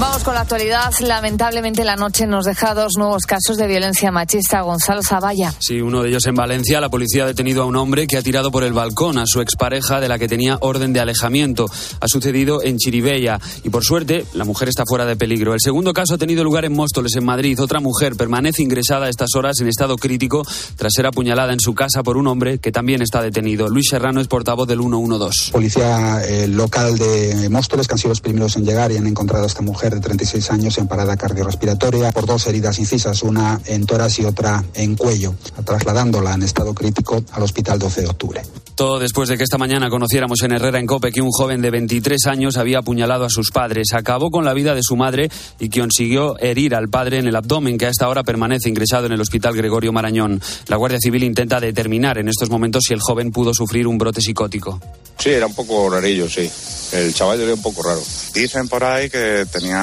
Vamos con la actualidad. Lamentablemente la noche nos deja dos nuevos casos de violencia machista. Gonzalo Zavalla. Sí, uno de ellos en Valencia. La policía ha detenido a un hombre que ha tirado por el balcón a su expareja de la que tenía orden de alejamiento. Ha sucedido en Chiribella y por suerte la mujer está fuera de peligro. El segundo caso ha tenido lugar en Móstoles, en Madrid. Otra mujer permanece ingresada a estas horas en estado crítico tras ser apuñalada en su casa por un hombre que también está detenido. Luis Serrano es portavoz del 112. Policía eh, local de Móstoles que han sido los primeros en llegar y han encontrado a esta mujer de 36 años en parada cardiorrespiratoria por dos heridas incisas, una en tórax y otra en cuello, trasladándola en estado crítico al hospital 12 de octubre. Todo después de que esta mañana conociéramos en Herrera en Cope que un joven de 23 años había apuñalado a sus padres, acabó con la vida de su madre y consiguió herir al padre en el abdomen, que a esta hora permanece ingresado en el hospital Gregorio Marañón. La Guardia Civil intenta determinar en estos momentos si el joven pudo sufrir un brote psicótico. Sí, era un poco rarillo, sí. El chaval era un poco raro. Dicen por ahí que tenía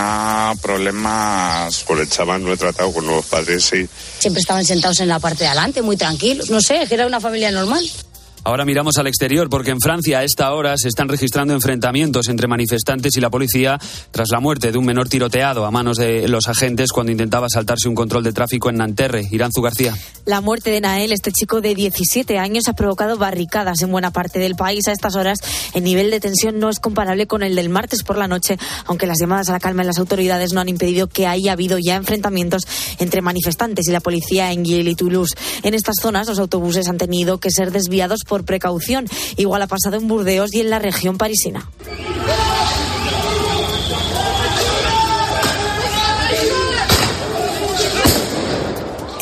problemas con el chaval, no he tratado con nuevos padres, sí. Siempre estaban sentados en la parte de adelante, muy tranquilos. No sé, que era una familia normal. Ahora miramos al exterior porque en Francia a esta hora se están registrando enfrentamientos entre manifestantes y la policía tras la muerte de un menor tiroteado a manos de los agentes cuando intentaba saltarse un control de tráfico en Nanterre. Iranzu García. La muerte de Nael, este chico de 17 años, ha provocado barricadas en buena parte del país. A estas horas el nivel de tensión no es comparable con el del martes por la noche, aunque las llamadas a la calma en las autoridades no han impedido que haya habido ya enfrentamientos entre manifestantes y la policía en Yale y Toulouse. En estas zonas los autobuses han tenido que ser desviados por por precaución. Igual ha pasado en Burdeos y en la región parisina.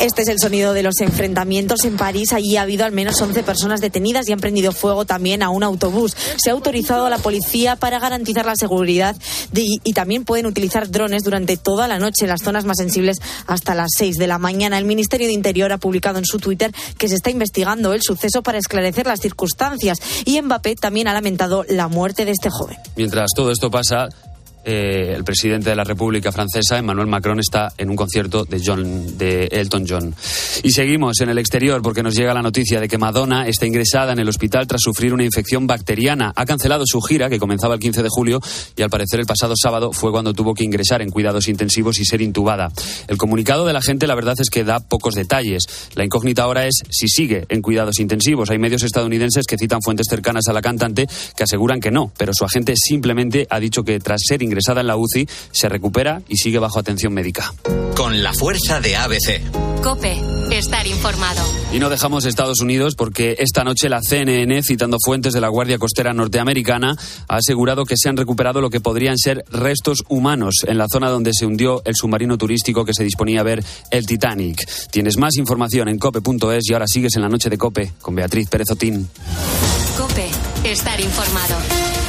Este es el sonido de los enfrentamientos en París. Allí ha habido al menos 11 personas detenidas y han prendido fuego también a un autobús. Se ha autorizado a la policía para garantizar la seguridad y también pueden utilizar drones durante toda la noche en las zonas más sensibles hasta las 6 de la mañana. El Ministerio de Interior ha publicado en su Twitter que se está investigando el suceso para esclarecer las circunstancias y Mbappé también ha lamentado la muerte de este joven. Mientras todo esto pasa, eh, el presidente de la República Francesa, Emmanuel Macron, está en un concierto de, John, de Elton John. Y seguimos en el exterior porque nos llega la noticia de que Madonna está ingresada en el hospital tras sufrir una infección bacteriana. Ha cancelado su gira, que comenzaba el 15 de julio, y al parecer el pasado sábado fue cuando tuvo que ingresar en cuidados intensivos y ser intubada. El comunicado de la gente, la verdad es que da pocos detalles. La incógnita ahora es si sigue en cuidados intensivos. Hay medios estadounidenses que citan fuentes cercanas a la cantante que aseguran que no, pero su agente simplemente ha dicho que tras ser ingresada ingresada en la UCI, se recupera y sigue bajo atención médica. Con la fuerza de ABC. Cope, estar informado. Y no dejamos Estados Unidos porque esta noche la CNN, citando fuentes de la Guardia Costera norteamericana, ha asegurado que se han recuperado lo que podrían ser restos humanos en la zona donde se hundió el submarino turístico que se disponía a ver el Titanic. Tienes más información en cope.es y ahora sigues en la noche de Cope con Beatriz Pérez Otín. Cope, estar informado.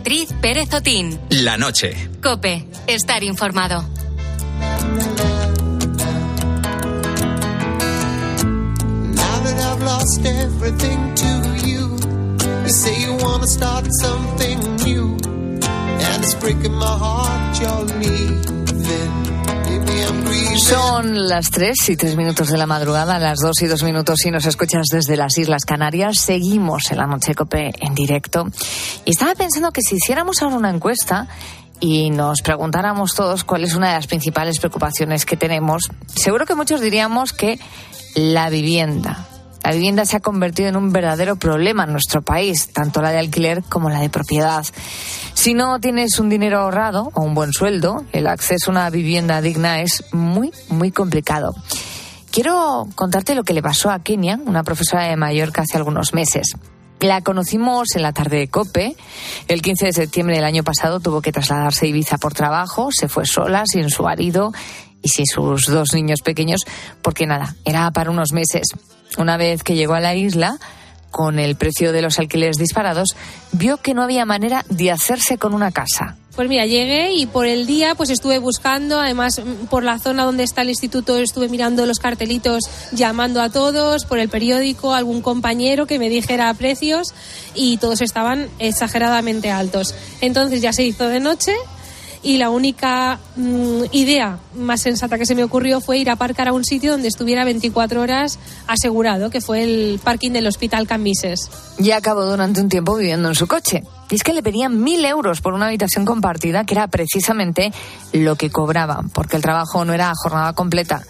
Beatriz Pérez Otín. La noche. Cope, estar informado. Now that I've lost everything to you, you say you wanna start something new, and it's breaking my heart you're leaving. Son las 3 y 3 minutos de la madrugada, las 2 y 2 minutos si nos escuchas desde las Islas Canarias. Seguimos en la Noche en directo. Y estaba pensando que si hiciéramos ahora una encuesta y nos preguntáramos todos cuál es una de las principales preocupaciones que tenemos, seguro que muchos diríamos que la vivienda. La vivienda se ha convertido en un verdadero problema en nuestro país, tanto la de alquiler como la de propiedad. Si no tienes un dinero ahorrado o un buen sueldo, el acceso a una vivienda digna es muy, muy complicado. Quiero contarte lo que le pasó a Kenia, una profesora de Mallorca, hace algunos meses. La conocimos en la tarde de COPE. El 15 de septiembre del año pasado tuvo que trasladarse a Ibiza por trabajo. Se fue sola, sin su marido y sin sus dos niños pequeños, porque nada, era para unos meses. Una vez que llegó a la isla, con el precio de los alquileres disparados, vio que no había manera de hacerse con una casa. Pues mira, llegué y por el día pues estuve buscando, además mm, por la zona donde está el instituto estuve mirando los cartelitos, llamando a todos, por el periódico, algún compañero que me dijera precios y todos estaban exageradamente altos. Entonces ya se hizo de noche y la única mm, idea más sensata que se me ocurrió fue ir a aparcar a un sitio donde estuviera 24 horas asegurado, que fue el parking del Hospital Cambises. Y acabó durante un tiempo viviendo en su coche. Y es que le pedían mil euros por una habitación compartida, que era precisamente lo que cobraba, porque el trabajo no era jornada completa.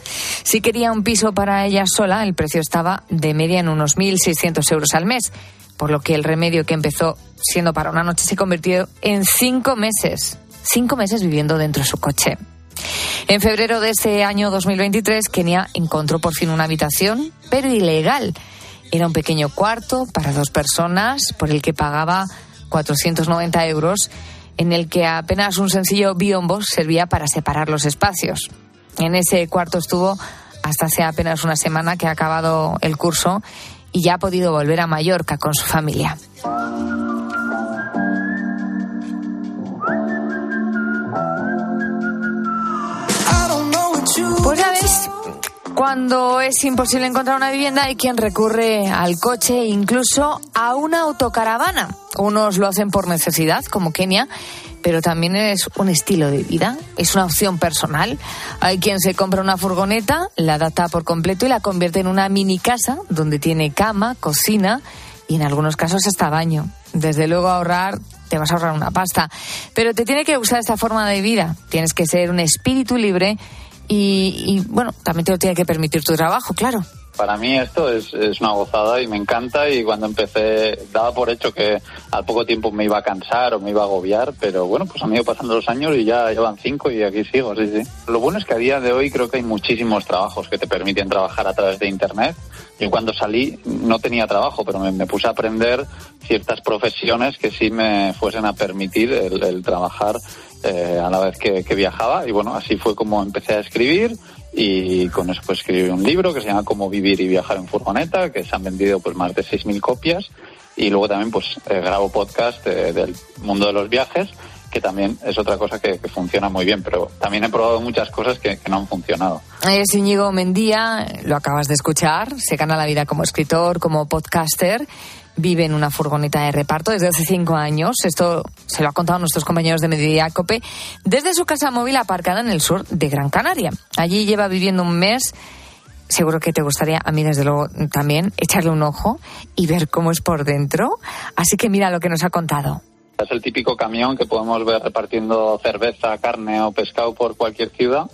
Si quería un piso para ella sola, el precio estaba de media en unos 1.600 euros al mes, por lo que el remedio que empezó siendo para una noche se convirtió en cinco meses. Cinco meses viviendo dentro de su coche. En febrero de este año 2023, Kenia encontró por fin una habitación, pero ilegal. Era un pequeño cuarto para dos personas por el que pagaba 490 euros, en el que apenas un sencillo biombo servía para separar los espacios. En ese cuarto estuvo hasta hace apenas una semana que ha acabado el curso y ya ha podido volver a Mallorca con su familia. Cuando es imposible encontrar una vivienda hay quien recurre al coche e incluso a una autocaravana. Unos lo hacen por necesidad, como Kenia, pero también es un estilo de vida, es una opción personal. Hay quien se compra una furgoneta, la adapta por completo y la convierte en una mini casa donde tiene cama, cocina y en algunos casos hasta baño. Desde luego ahorrar te vas a ahorrar una pasta, pero te tiene que gustar esta forma de vida. Tienes que ser un espíritu libre y, y, bueno, también te lo tiene que permitir tu trabajo, claro. Para mí esto es, una gozada y me encanta y cuando empecé daba por hecho que al poco tiempo me iba a cansar o me iba a agobiar, pero bueno, pues han ido pasando los años y ya llevan cinco y aquí sigo, sí, sí. Lo bueno es que a día de hoy creo que hay muchísimos trabajos que te permiten trabajar a través de Internet. Yo cuando salí no tenía trabajo, pero me, puse a aprender ciertas profesiones que sí me fuesen a permitir el, trabajar eh, a la vez que, viajaba y bueno, así fue como empecé a escribir y con eso pues escribí un libro que se llama Cómo vivir y viajar en furgoneta, que se han vendido pues más de 6.000 copias. Y luego también pues eh, grabo podcast eh, del mundo de los viajes que también es otra cosa que, que, funciona muy bien, pero también he probado muchas cosas que, que no han funcionado. Es Íñigo Mendía, lo acabas de escuchar, se gana la vida como escritor, como podcaster vive en una furgoneta de reparto desde hace cinco años. Esto se lo ha contado nuestros compañeros de Mediodía Cope desde su casa móvil aparcada en el sur de Gran Canaria. Allí lleva viviendo un mes. Seguro que te gustaría, a mí desde luego también, echarle un ojo y ver cómo es por dentro. Así que mira lo que nos ha contado. Es el típico camión que podemos ver repartiendo cerveza, carne o pescado por cualquier ciudad.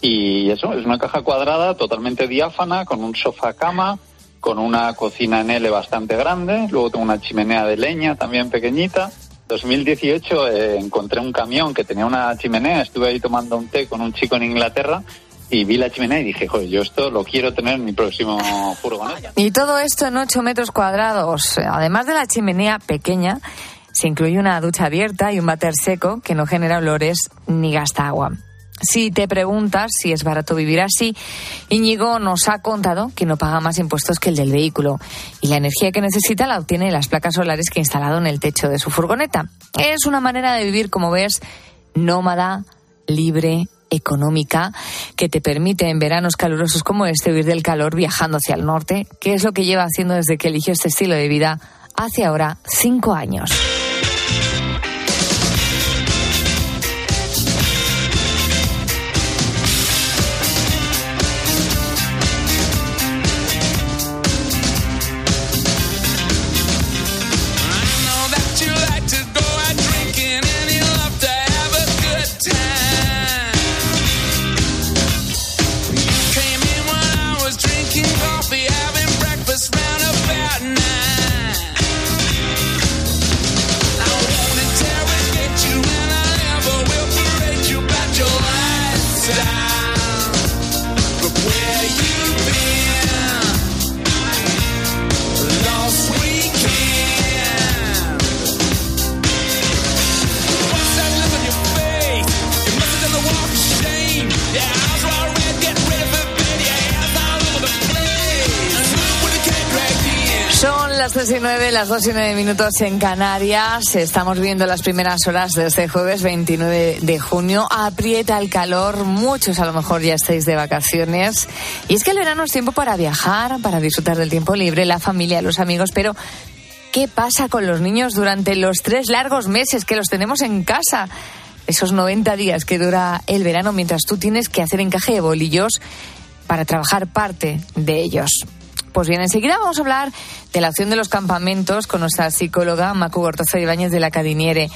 Y eso, es una caja cuadrada totalmente diáfana, con un sofá cama, con una cocina en L bastante grande, luego tengo una chimenea de leña también pequeñita. 2018 eh, encontré un camión que tenía una chimenea, estuve ahí tomando un té con un chico en Inglaterra y vi la chimenea y dije, joder, yo esto lo quiero tener en mi próximo furgoneta. Y todo esto en 8 metros cuadrados. Además de la chimenea pequeña, se incluye una ducha abierta y un váter seco que no genera olores ni gasta agua. Si te preguntas si es barato vivir así, Íñigo nos ha contado que no paga más impuestos que el del vehículo y la energía que necesita la obtiene las placas solares que ha instalado en el techo de su furgoneta. Es una manera de vivir, como ves, nómada, libre, económica, que te permite en veranos calurosos como este huir del calor viajando hacia el norte, que es lo que lleva haciendo desde que eligió este estilo de vida hace ahora cinco años. Las 3 y 9, las 2 y 9 minutos en Canarias. Estamos viendo las primeras horas de este jueves 29 de junio. Aprieta el calor, muchos a lo mejor ya estáis de vacaciones. Y es que el verano es tiempo para viajar, para disfrutar del tiempo libre, la familia, los amigos, pero ¿qué pasa con los niños durante los tres largos meses que los tenemos en casa? esos 90 días que dura el verano mientras tú tienes que hacer encaje de bolillos para trabajar parte de ellos. Pues bien, enseguida vamos a hablar de la opción de los campamentos con nuestra psicóloga Macu Gortoza Ibáñez de la Cadiniere.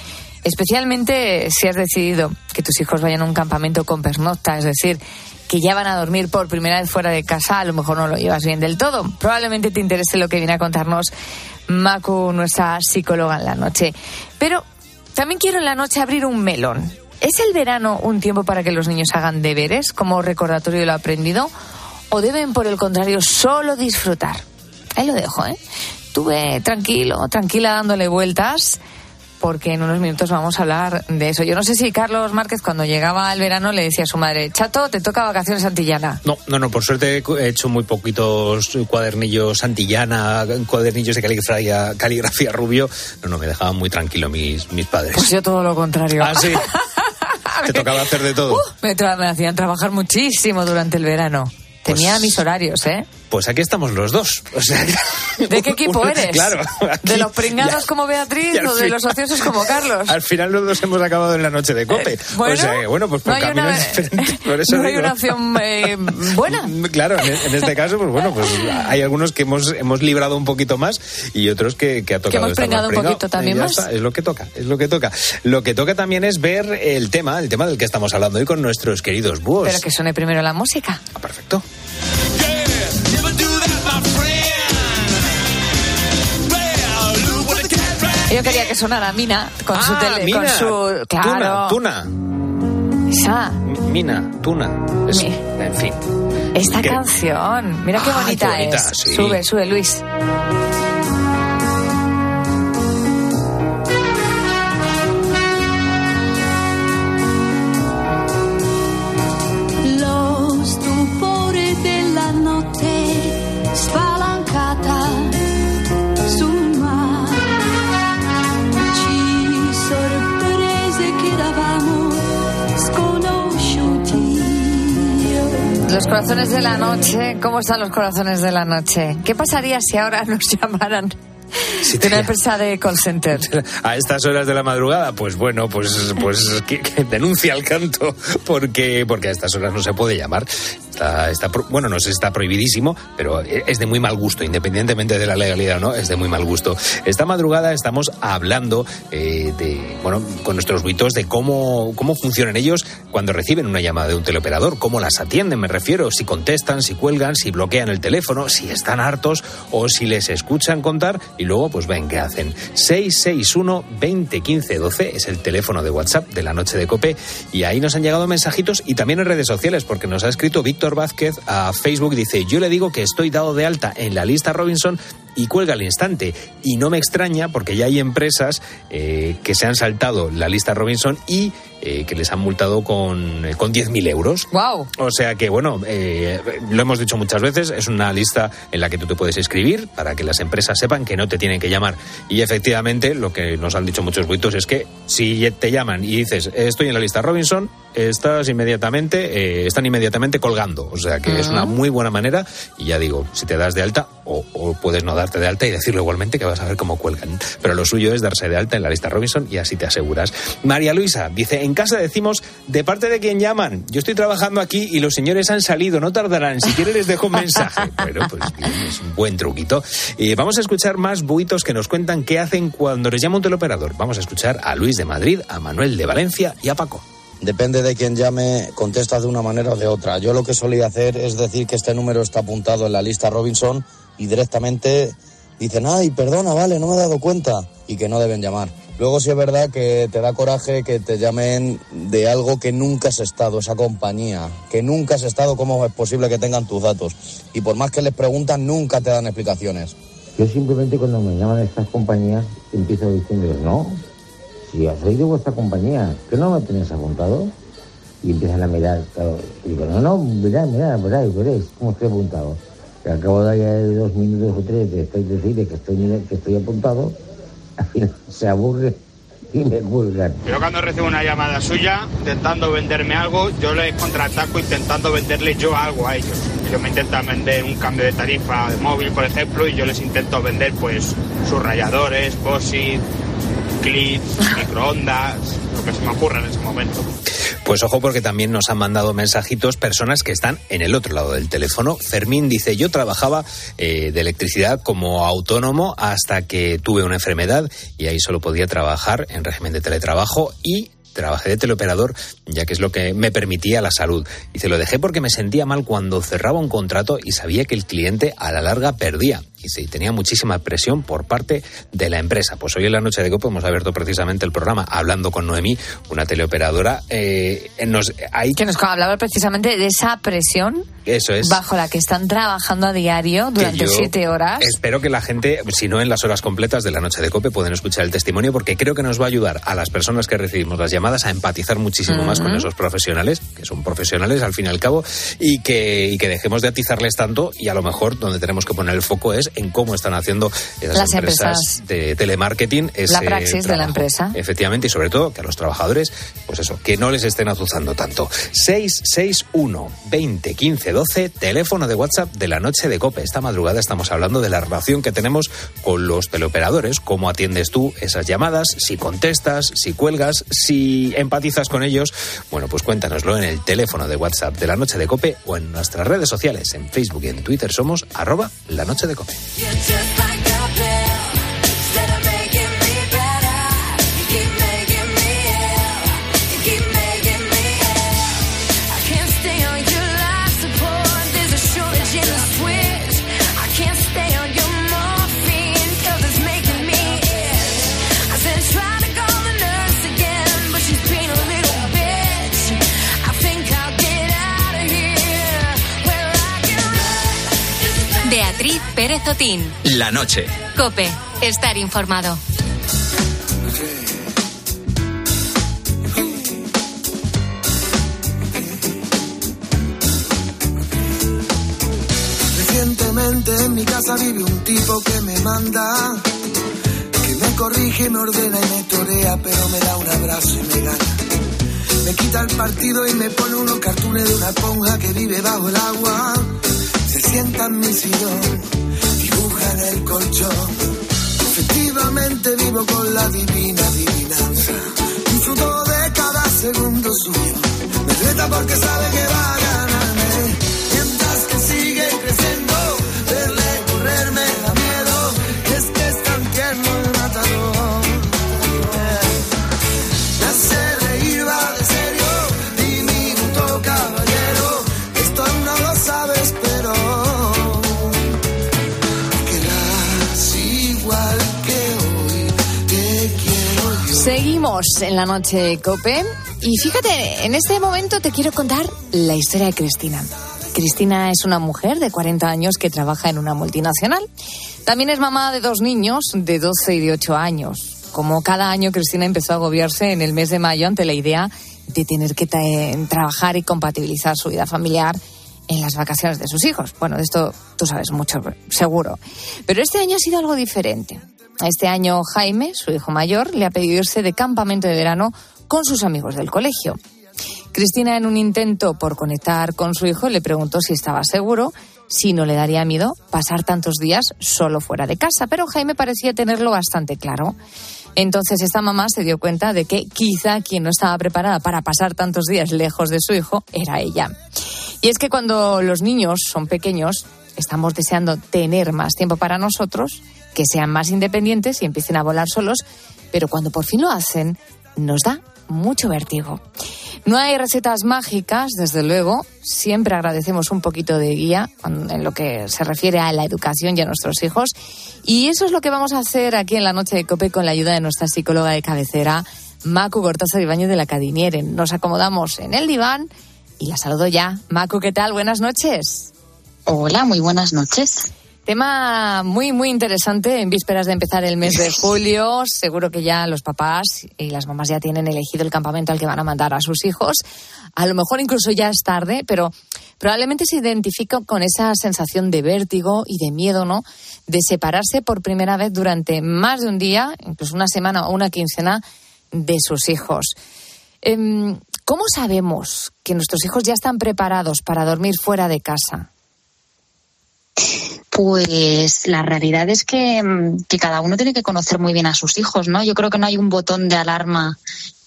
Especialmente si has decidido que tus hijos vayan a un campamento con pernocta, es decir, que ya van a dormir por primera vez fuera de casa, a lo mejor no lo llevas bien del todo. Probablemente te interese lo que viene a contarnos Macu, nuestra psicóloga en la noche. Pero también quiero en la noche abrir un melón. ¿Es el verano un tiempo para que los niños hagan deberes como recordatorio de lo aprendido? ¿O deben, por el contrario, solo disfrutar? Ahí lo dejo, ¿eh? Tuve tranquilo, tranquila dándole vueltas porque en unos minutos vamos a hablar de eso. Yo no sé si Carlos Márquez cuando llegaba al verano le decía a su madre, Chato, te toca vacaciones Antillana. No, no, no, por suerte he hecho muy poquitos cuadernillos Antillana, cuadernillos de caligrafía, caligrafía rubio. No, no, me dejaban muy tranquilo mis, mis padres. Pues yo todo lo contrario. Ah, sí. Te tocaba hacer de todo. Uh, me, me hacían trabajar muchísimo durante el verano. Tenía Pues- mis horarios, ¿eh? Pues aquí estamos los dos. O sea, ¿De qué equipo eres? Claro. ¿De los pringados ya- como Beatriz o de los ociosos como Carlos? Al final los dos hemos acabado en la noche de cope. bueno, o sea, que, bueno, pues por no caminos una- diferentes. Por eso no hay digo. una opción eh, buena. Claro, en, en este caso, pues bueno, pues hay algunos que hemos, hemos librado un poquito más y otros que, que ha tocado hemos estar pringado un poquito también más. está, es lo que toca, es lo que toca. Lo que toca también es ver el tema, el tema del que estamos hablando hoy con nuestros queridos búhos. Pero que suene primero la música. Perfecto. Yo quería que sonara Mina con su Ah, tele, Mina. con su claro. Tuna, tuna. Esa, Mina, tuna. Es- Mi- en fin. esta ¿Qué? canción. Mira qué Ay, bonita, qué bonita, es. sí. Sube, sube, Luis. Los corazones de la noche, ¿cómo están los corazones de la noche? ¿Qué pasaría si ahora nos llamaran de una empresa de call center? a estas horas de la madrugada, pues bueno, pues, pues que, que denuncia el canto, porque, porque a estas horas no se puede llamar. Está, está bueno, no sé está prohibidísimo, pero es de muy mal gusto, independientemente de la legalidad o no, es de muy mal gusto. Esta madrugada estamos hablando eh, de, bueno, con nuestros buitos de cómo, cómo funcionan ellos cuando reciben una llamada de un teleoperador, cómo las atienden, me refiero, si contestan, si cuelgan, si bloquean el teléfono, si están hartos o si les escuchan contar y luego pues ven qué hacen. 661 20 15 12 es el teléfono de WhatsApp de la noche de Cope y ahí nos han llegado mensajitos y también en redes sociales porque nos ha escrito Víctor Vázquez a Facebook dice yo le digo que estoy dado de alta en la lista Robinson y cuelga al instante y no me extraña porque ya hay empresas eh, que se han saltado la lista Robinson y eh, que les han multado con, eh, con 10.000 euros. ¡Wow! O sea que, bueno, eh, lo hemos dicho muchas veces, es una lista en la que tú te puedes inscribir para que las empresas sepan que no te tienen que llamar. Y efectivamente, lo que nos han dicho muchos buitos es que si te llaman y dices, estoy en la lista Robinson, estás inmediatamente, eh, están inmediatamente colgando. O sea que es una muy buena manera. Y ya digo, si te das de alta, o, o puedes no darte de alta y decirlo igualmente que vas a ver cómo cuelgan. Pero lo suyo es darse de alta en la lista Robinson y así te aseguras. María Luisa dice, en casa decimos, de parte de quien llaman, yo estoy trabajando aquí y los señores han salido, no tardarán, si quieres les dejo un mensaje. Bueno, pues bien, es un buen truquito. Y vamos a escuchar más buitos que nos cuentan qué hacen cuando les llama un teleoperador. Vamos a escuchar a Luis de Madrid, a Manuel de Valencia y a Paco. Depende de quién llame, contestas de una manera o de otra. Yo lo que solía hacer es decir que este número está apuntado en la lista Robinson y directamente dicen, ay, perdona, vale, no me he dado cuenta y que no deben llamar. Luego sí es verdad que te da coraje que te llamen de algo que nunca has estado, esa compañía, que nunca has estado, ¿cómo es posible que tengan tus datos? Y por más que les preguntan, nunca te dan explicaciones. Yo simplemente cuando me llaman estas compañías empiezo diciéndoles, no, si has oído vuestra compañía, ¿que no me tenéis apuntado? Y empiezan a mirar, claro, y digo, no, no, mirad, mirad, mirad, cómo estoy apuntado. Y al cabo de dos minutos o tres de estoy decir que estoy, que estoy apuntado, se aburre y me cuelgan. Yo cuando recibo una llamada suya intentando venderme algo, yo les contraataco intentando venderles yo algo a ellos. Ellos me intentan vender un cambio de tarifa de móvil, por ejemplo, y yo les intento vender pues sus rayadores, POSIT, clips, microondas, lo que se me ocurra en ese momento. Pues ojo porque también nos han mandado mensajitos personas que están en el otro lado del teléfono. Fermín dice, yo trabajaba eh, de electricidad como autónomo hasta que tuve una enfermedad y ahí solo podía trabajar en régimen de teletrabajo y trabajé de teleoperador, ya que es lo que me permitía la salud. Y se lo dejé porque me sentía mal cuando cerraba un contrato y sabía que el cliente a la larga perdía. Y tenía muchísima presión por parte de la empresa. Pues hoy en la noche de COPE hemos abierto precisamente el programa hablando con Noemí, una teleoperadora. Eh, nos, hay... Que nos hablaba precisamente de esa presión Eso es. bajo la que están trabajando a diario durante siete horas. Espero que la gente, si no en las horas completas de la noche de COPE, pueden escuchar el testimonio porque creo que nos va a ayudar a las personas que recibimos las llamadas a empatizar muchísimo más con esos profesionales, que son profesionales al fin y al cabo, y que, y que dejemos de atizarles tanto y a lo mejor donde tenemos que poner el foco es en cómo están haciendo esas Las empresas, empresas. de telemarketing. Ese praxis de la empresa. Efectivamente, y sobre todo que a los trabajadores, pues eso, que no les estén azuzando tanto. 661 20 15 12, teléfono de WhatsApp de la noche de COPE. Esta madrugada estamos hablando de la relación que tenemos con los teleoperadores, cómo atiendes tú esas llamadas, si contestas, si cuelgas, si empatizas con ellos. Bueno, pues cuéntanoslo en el teléfono de WhatsApp de la noche de COPE o en nuestras redes sociales, en Facebook y en Twitter somos arroba la noche de COPE. Beatriz Pérez La noche. Cope, estar informado. Recientemente en mi casa vive un tipo que me manda, que me corrige, me ordena y me torea, pero me da un abrazo y me gana. Me quita el partido y me pone unos cartones de una esponja que vive bajo el agua. Se sienta en mi sillón, colchón. Efectivamente vivo con la divina adivinanza. Disfruto de cada segundo suyo. Me reta porque sabe que va a ganarme. Mientras que sigue creciendo, verle correr me da Seguimos en la noche Cope y fíjate, en este momento te quiero contar la historia de Cristina. Cristina es una mujer de 40 años que trabaja en una multinacional. También es mamá de dos niños de 12 y de 8 años. Como cada año, Cristina empezó a agobiarse en el mes de mayo ante la idea de tener que tra- trabajar y compatibilizar su vida familiar en las vacaciones de sus hijos. Bueno, de esto tú sabes mucho, seguro. Pero este año ha sido algo diferente. Este año Jaime, su hijo mayor, le ha pedido irse de campamento de verano con sus amigos del colegio. Cristina, en un intento por conectar con su hijo, le preguntó si estaba seguro, si no le daría miedo pasar tantos días solo fuera de casa, pero Jaime parecía tenerlo bastante claro. Entonces esta mamá se dio cuenta de que quizá quien no estaba preparada para pasar tantos días lejos de su hijo era ella. Y es que cuando los niños son pequeños, estamos deseando tener más tiempo para nosotros, que sean más independientes y empiecen a volar solos, pero cuando por fin lo hacen, nos da mucho vértigo. No hay recetas mágicas, desde luego. Siempre agradecemos un poquito de guía en lo que se refiere a la educación y a nuestros hijos. Y eso es lo que vamos a hacer aquí en la noche de COPE con la ayuda de nuestra psicóloga de cabecera, Macu Cortázar Ibáñez de la Cadiniere. Nos acomodamos en el diván y la saludo ya. Macu, ¿qué tal? Buenas noches. Hola, muy buenas noches. Tema muy, muy interesante en vísperas de empezar el mes de julio. Seguro que ya los papás y las mamás ya tienen elegido el campamento al que van a mandar a sus hijos. A lo mejor incluso ya es tarde, pero probablemente se identifica con esa sensación de vértigo y de miedo, ¿no? De separarse por primera vez durante más de un día, incluso una semana o una quincena, de sus hijos. Em, ¿Cómo sabemos que nuestros hijos ya están preparados para dormir fuera de casa? Pues la realidad es que, mm, que cada uno tiene que conocer muy bien a sus hijos, ¿no? Yo creo que no hay un botón de alarma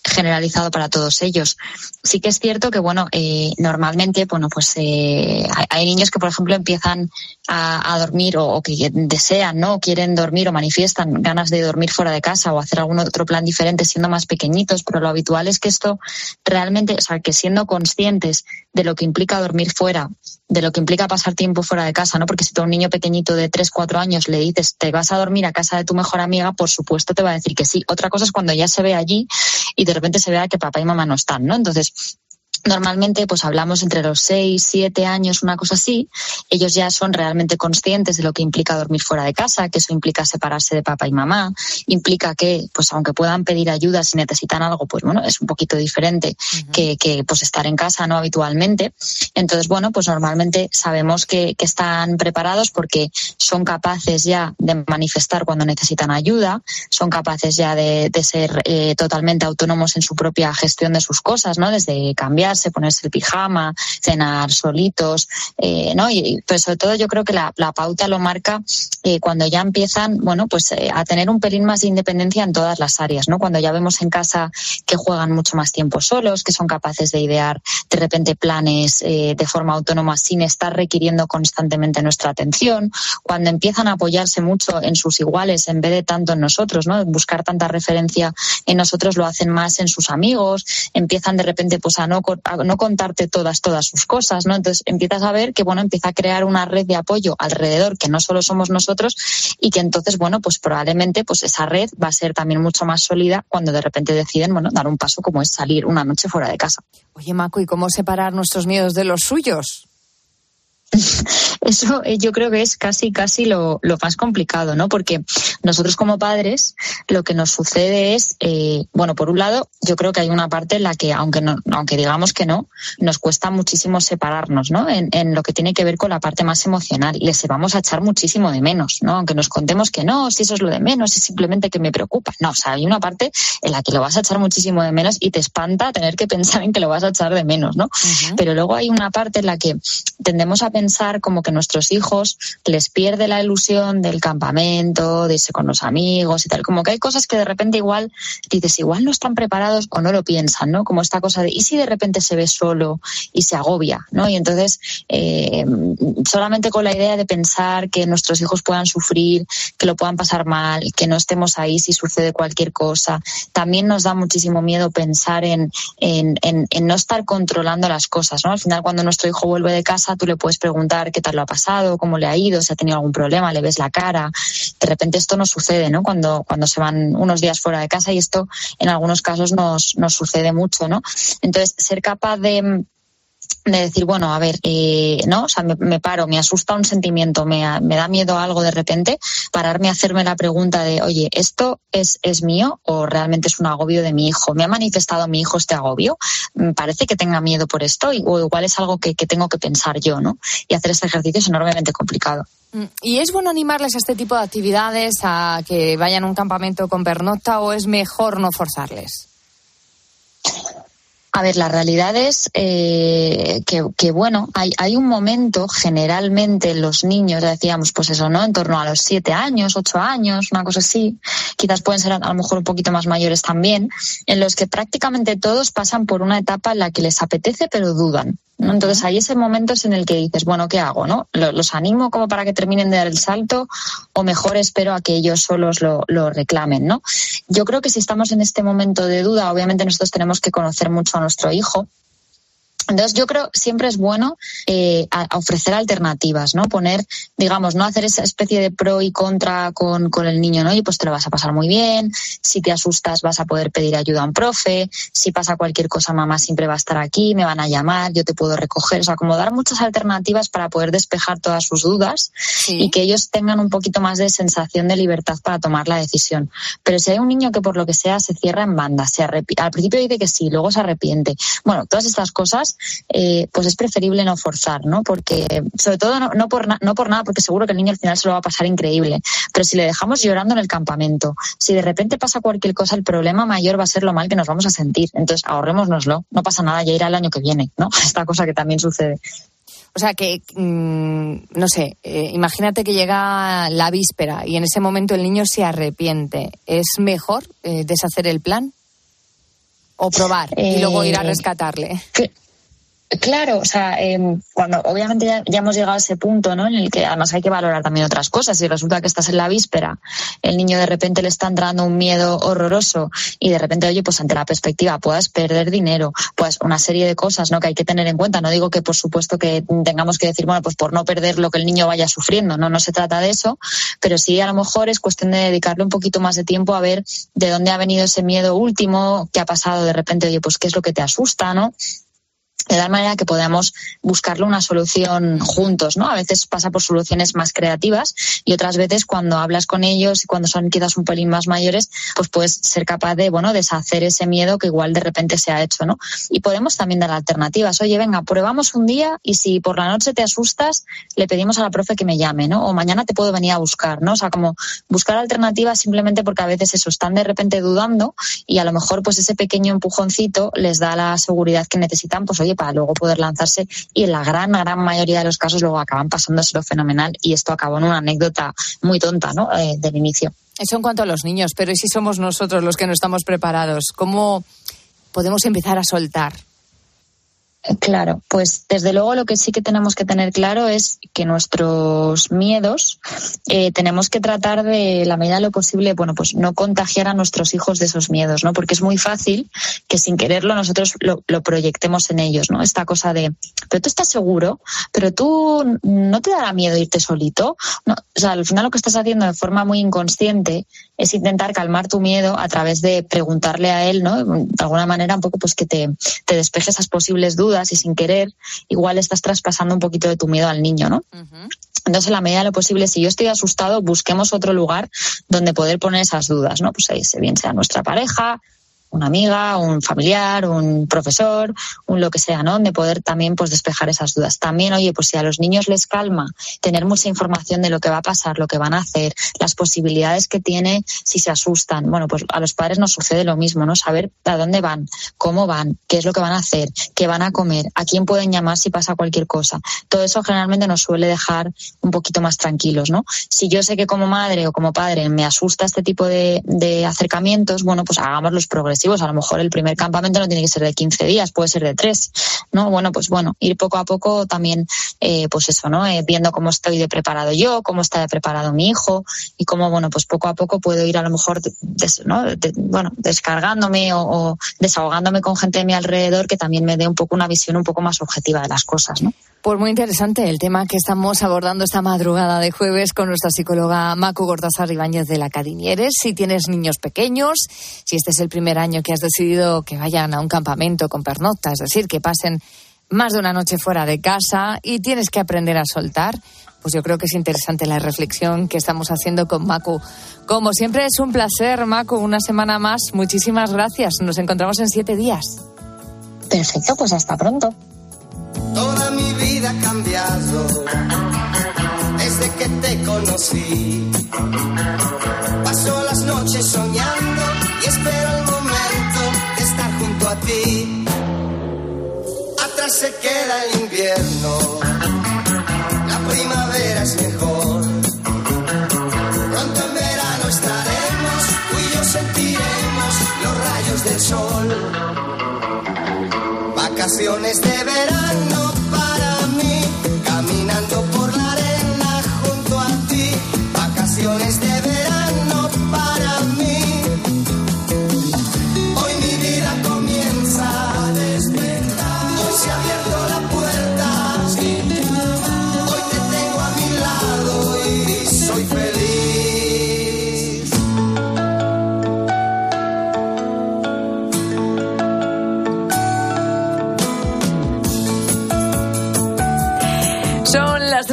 generalizado para todos ellos. Sí que es cierto que, bueno, eh, normalmente, bueno, pues eh, hay, niños que, por ejemplo, empiezan a, dormir o, que desean, ¿no? Quieren dormir o manifiestan ganas de dormir fuera de casa o hacer algún otro plan diferente siendo más pequeñitos, pero lo habitual es que esto realmente, o sea, que siendo conscientes de lo que implica dormir fuera, de lo que implica pasar tiempo fuera de casa, ¿no? Porque si tú a un niño pequeñito de 3, 4 años le dices, te vas a dormir a casa de tu mejor amiga, por supuesto te va a decir que sí. Otra cosa es cuando ya se ve allí y de repente se vea que papá y mamá no están, ¿no? Entonces, Normalmente, pues hablamos entre los seis, siete años, una cosa así. Ellos ya son realmente conscientes de lo que implica dormir fuera de casa, que eso implica separarse de papá y mamá, implica que, pues aunque puedan pedir ayuda si necesitan algo, pues bueno, es un poquito diferente que, que, pues estar en casa, no habitualmente. Entonces, bueno, pues normalmente sabemos que, que están preparados porque son capaces ya de manifestar cuando necesitan ayuda, son capaces ya de, de ser eh, totalmente autónomos en su propia gestión de sus cosas, ¿no? Desde cambiar ponerse el pijama, cenar solitos, eh, ¿no? Y, y, pues sobre todo yo creo que la, la pauta lo marca eh, cuando ya empiezan, bueno, pues eh, a tener un pelín más de independencia en todas las áreas, ¿no? Cuando ya vemos en casa que juegan mucho más tiempo solos, que son capaces de idear de repente planes eh, de forma autónoma sin estar requiriendo constantemente nuestra atención, cuando empiezan a apoyarse mucho en sus iguales en vez de tanto en nosotros, ¿no? Buscar tanta referencia en nosotros lo hacen más en sus amigos, empiezan de repente pues a no a no contarte todas, todas sus cosas, ¿no? Entonces empiezas a ver que, bueno, empieza a crear una red de apoyo alrededor que no solo somos nosotros y que entonces, bueno, pues probablemente pues esa red va a ser también mucho más sólida cuando de repente deciden, bueno, dar un paso como es salir una noche fuera de casa. Oye, Maco, ¿y cómo separar nuestros miedos de los suyos? Eso eh, yo creo que es casi, casi lo, lo, más complicado, ¿no? Porque nosotros como padres lo que nos sucede es, eh, bueno, por un lado, yo creo que hay una parte en la que, aunque, no, aunque digamos que no, nos cuesta muchísimo separarnos, ¿no? En, en, lo que tiene que ver con la parte más emocional. Les vamos a echar muchísimo de menos, ¿no? Aunque nos contemos que no, si eso es lo de menos, es simplemente que me preocupa. No, o sea, hay una parte en la que lo vas a echar muchísimo de menos y te espanta tener que pensar en que lo vas a echar de menos, ¿no? Uh -huh. Pero luego hay una parte en la que tendemos a pensar como que nuestros hijos les pierde la ilusión del campamento, de irse con los amigos y tal. Como que hay cosas que de repente igual dices, igual no están preparados o no lo piensan, ¿no? Como esta cosa de, ¿y si de repente se ve solo y se agobia, ¿no? Y entonces, eh, solamente con la idea de pensar que nuestros hijos puedan sufrir, que lo puedan pasar mal, que no estemos ahí si sucede cualquier cosa, también nos da muchísimo miedo pensar en, en, en, en no estar controlando las cosas, ¿no? Al final, cuando nuestro hijo vuelve de casa, tú le puedes preguntar qué tal lo ha pasado, cómo le ha ido, si ha tenido algún problema, le ves la cara. De repente esto no sucede, ¿no? Cuando, cuando se van unos días fuera de casa y esto en algunos casos nos, nos sucede mucho, ¿no? Entonces, ser capaz de de decir, bueno, a ver, eh, ¿no? O sea, me, paro, me asusta un sentimiento, me, me, da miedo algo de repente, pararme a hacerme la pregunta de, oye, ¿esto es, es mío o realmente es un agobio de mi hijo? ¿Me ha manifestado mi hijo este agobio? Mm, parece que tenga miedo por esto o igual es algo que, que tengo que pensar yo, ¿no? Y hacer este ejercicio es enormemente complicado. Mm, ¿Y es bueno animarles a este tipo de actividades, a que vayan a un campamento con pernocta o es mejor no forzarles? A ver, la realidad es eh, que, que, bueno, hay, un momento, generalmente los niños, decíamos, pues eso, ¿no? En torno a los siete años, ocho años, una cosa así, quizás pueden ser a lo mejor un poquito más mayores también, en los que prácticamente todos pasan por una etapa en la que les apetece pero dudan. ¿No? Entonces hay ese momento en el que dices, bueno, ¿qué hago? ¿no? ¿Los animo como para que terminen de dar el salto o mejor espero a que ellos solos lo, lo reclamen? ¿no? Yo creo que si estamos en este momento de duda, obviamente nosotros tenemos que conocer mucho a nuestro hijo entonces yo creo siempre es bueno eh, a, a ofrecer alternativas, ¿no? Poner, digamos, no hacer esa especie de pro y contra con, con, el niño, ¿no? Y pues te lo vas a pasar muy bien, si te asustas vas a poder pedir ayuda a un profe, si pasa cualquier cosa mamá siempre va a estar aquí, me van a llamar, yo te puedo recoger, o sea, como dar muchas alternativas para poder despejar todas sus dudas sí. y que ellos tengan un poquito más de sensación de libertad para tomar la decisión. Pero si hay un niño que por lo que sea se cierra en banda, se al principio dice que sí, luego se arrepiente, bueno, todas estas cosas eh, pues es preferible no forzar, ¿no? Porque, sobre todo, no, no, por no por nada, porque seguro que el niño al final se lo va a pasar increíble. Pero si le dejamos llorando en el campamento, si de repente pasa cualquier cosa, el problema mayor va a ser lo mal que nos vamos a sentir. Entonces, ahorrémonoslo. No pasa nada, ya irá el año que viene, ¿no? Esta cosa que también sucede. O sea, que, mm, no sé, eh, imagínate que llega la víspera y en ese momento el niño se arrepiente. ¿Es mejor eh, deshacer el plan? ¿O probar y luego ir a Eh, rescatarle? Claro, o sea, eh, cuando obviamente ya, ya hemos llegado a ese punto, ¿no? En el que además hay que valorar también otras cosas. Si resulta que estás en la víspera, el niño de repente le está entrando un miedo horroroso y de repente, oye, pues ante la perspectiva puedas perder dinero, pues una serie de cosas, ¿no? Que hay que tener en cuenta. No digo que, por supuesto, que tengamos que decir, bueno, pues por no perder lo que el niño vaya sufriendo, no, no se trata de eso, pero sí a lo mejor es cuestión de dedicarle un poquito más de tiempo a ver de dónde ha venido ese miedo último, qué ha pasado de repente, oye, pues qué es lo que te asusta, ¿no? De tal manera que podamos buscarle una solución juntos, ¿no? A veces pasa por soluciones más creativas y otras veces cuando hablas con ellos y cuando son quizás un pelín más mayores, pues puedes ser capaz de, bueno, deshacer ese miedo que igual de repente se ha hecho, ¿no? Y podemos también dar alternativas. Oye, venga, probamos un día y si por la noche te asustas, le pedimos a la profe que me llame, ¿no? O mañana te puedo venir a buscar, ¿no? O sea, como buscar alternativas simplemente porque a veces eso están de repente dudando y a lo mejor pues ese pequeño empujoncito les da la seguridad que necesitan, pues para luego poder lanzarse y en la gran, gran mayoría de los casos luego acaban pasándoselo fenomenal y esto acabó en una anécdota muy tonta, ¿no? Eh, del inicio. Eso en cuanto a los niños, pero ¿y si somos nosotros los que no estamos preparados? ¿Cómo podemos empezar a soltar? Claro, pues desde luego lo que sí que tenemos que tener claro es que nuestros miedos eh, tenemos que tratar de la medida de lo posible, bueno, pues no contagiar a nuestros hijos de esos miedos, ¿no? Porque es muy fácil que sin quererlo nosotros lo, proyectemos en ellos, ¿no? Esta cosa de, pero tú estás seguro, pero tú no te dará miedo irte solito, no, o sea, al final lo que estás haciendo de forma muy inconsciente es intentar calmar tu miedo a través de preguntarle a él, ¿no? De alguna manera un poco pues que te, te despeje esas posibles dudas y sin querer igual estás traspasando un poquito de tu miedo al niño, ¿no? Entonces, en la medida de lo posible, si yo estoy asustado, busquemos otro lugar donde poder poner esas dudas, ¿no? Pues ahí, bien sea nuestra pareja, una amiga, un familiar, un profesor, un lo que sea, ¿no? Donde poder también pues despejar esas dudas. También, oye, pues si a los niños les calma tener mucha información de lo que va a pasar, lo que van a hacer, las posibilidades que tiene si se asustan. Bueno, pues a los padres nos sucede lo mismo, ¿no? Saber a dónde van, cómo van, qué es lo que van a hacer, qué van a comer, a quién pueden llamar si pasa cualquier cosa. Todo eso generalmente nos suele dejar un poquito más tranquilos, ¿no? Si yo sé que como madre o como padre me asusta este tipo de, de acercamientos, bueno, pues hagamos los A lo mejor el primer campamento no tiene que ser de 15 días, puede ser de tres, ¿no? Bueno, pues bueno, ir poco a poco también, eh, pues eso, ¿no? Eh, viendo cómo estoy de preparado yo, cómo está de preparado mi hijo y cómo, bueno, pues poco a poco puedo ir a lo mejor, des, ¿no? Bueno, descargándome o, o desahogándome con gente de mi alrededor que también me dé un poco una visión un poco más objetiva de las cosas, ¿no? Pues muy interesante el tema que estamos abordando esta madrugada de jueves con nuestra psicóloga Macu Gortázar Ibáñez de la Cadinieres. Si tienes niños pequeños, si este es el primer año que has decidido que vayan a un campamento con pernocta, es decir, que pasen más de una noche fuera de casa y tienes que aprender a soltar, pues yo creo que es interesante la reflexión que estamos haciendo con Macu. Como siempre es un placer, Macu, una semana más. Muchísimas gracias. Nos encontramos en siete días. Perfecto, pues hasta pronto. Toda mi vida ha cambiado desde que te conocí. Se queda el invierno, la primavera es mejor. Pronto en verano estaremos, tú sentiremos los rayos del sol. Vacaciones de verano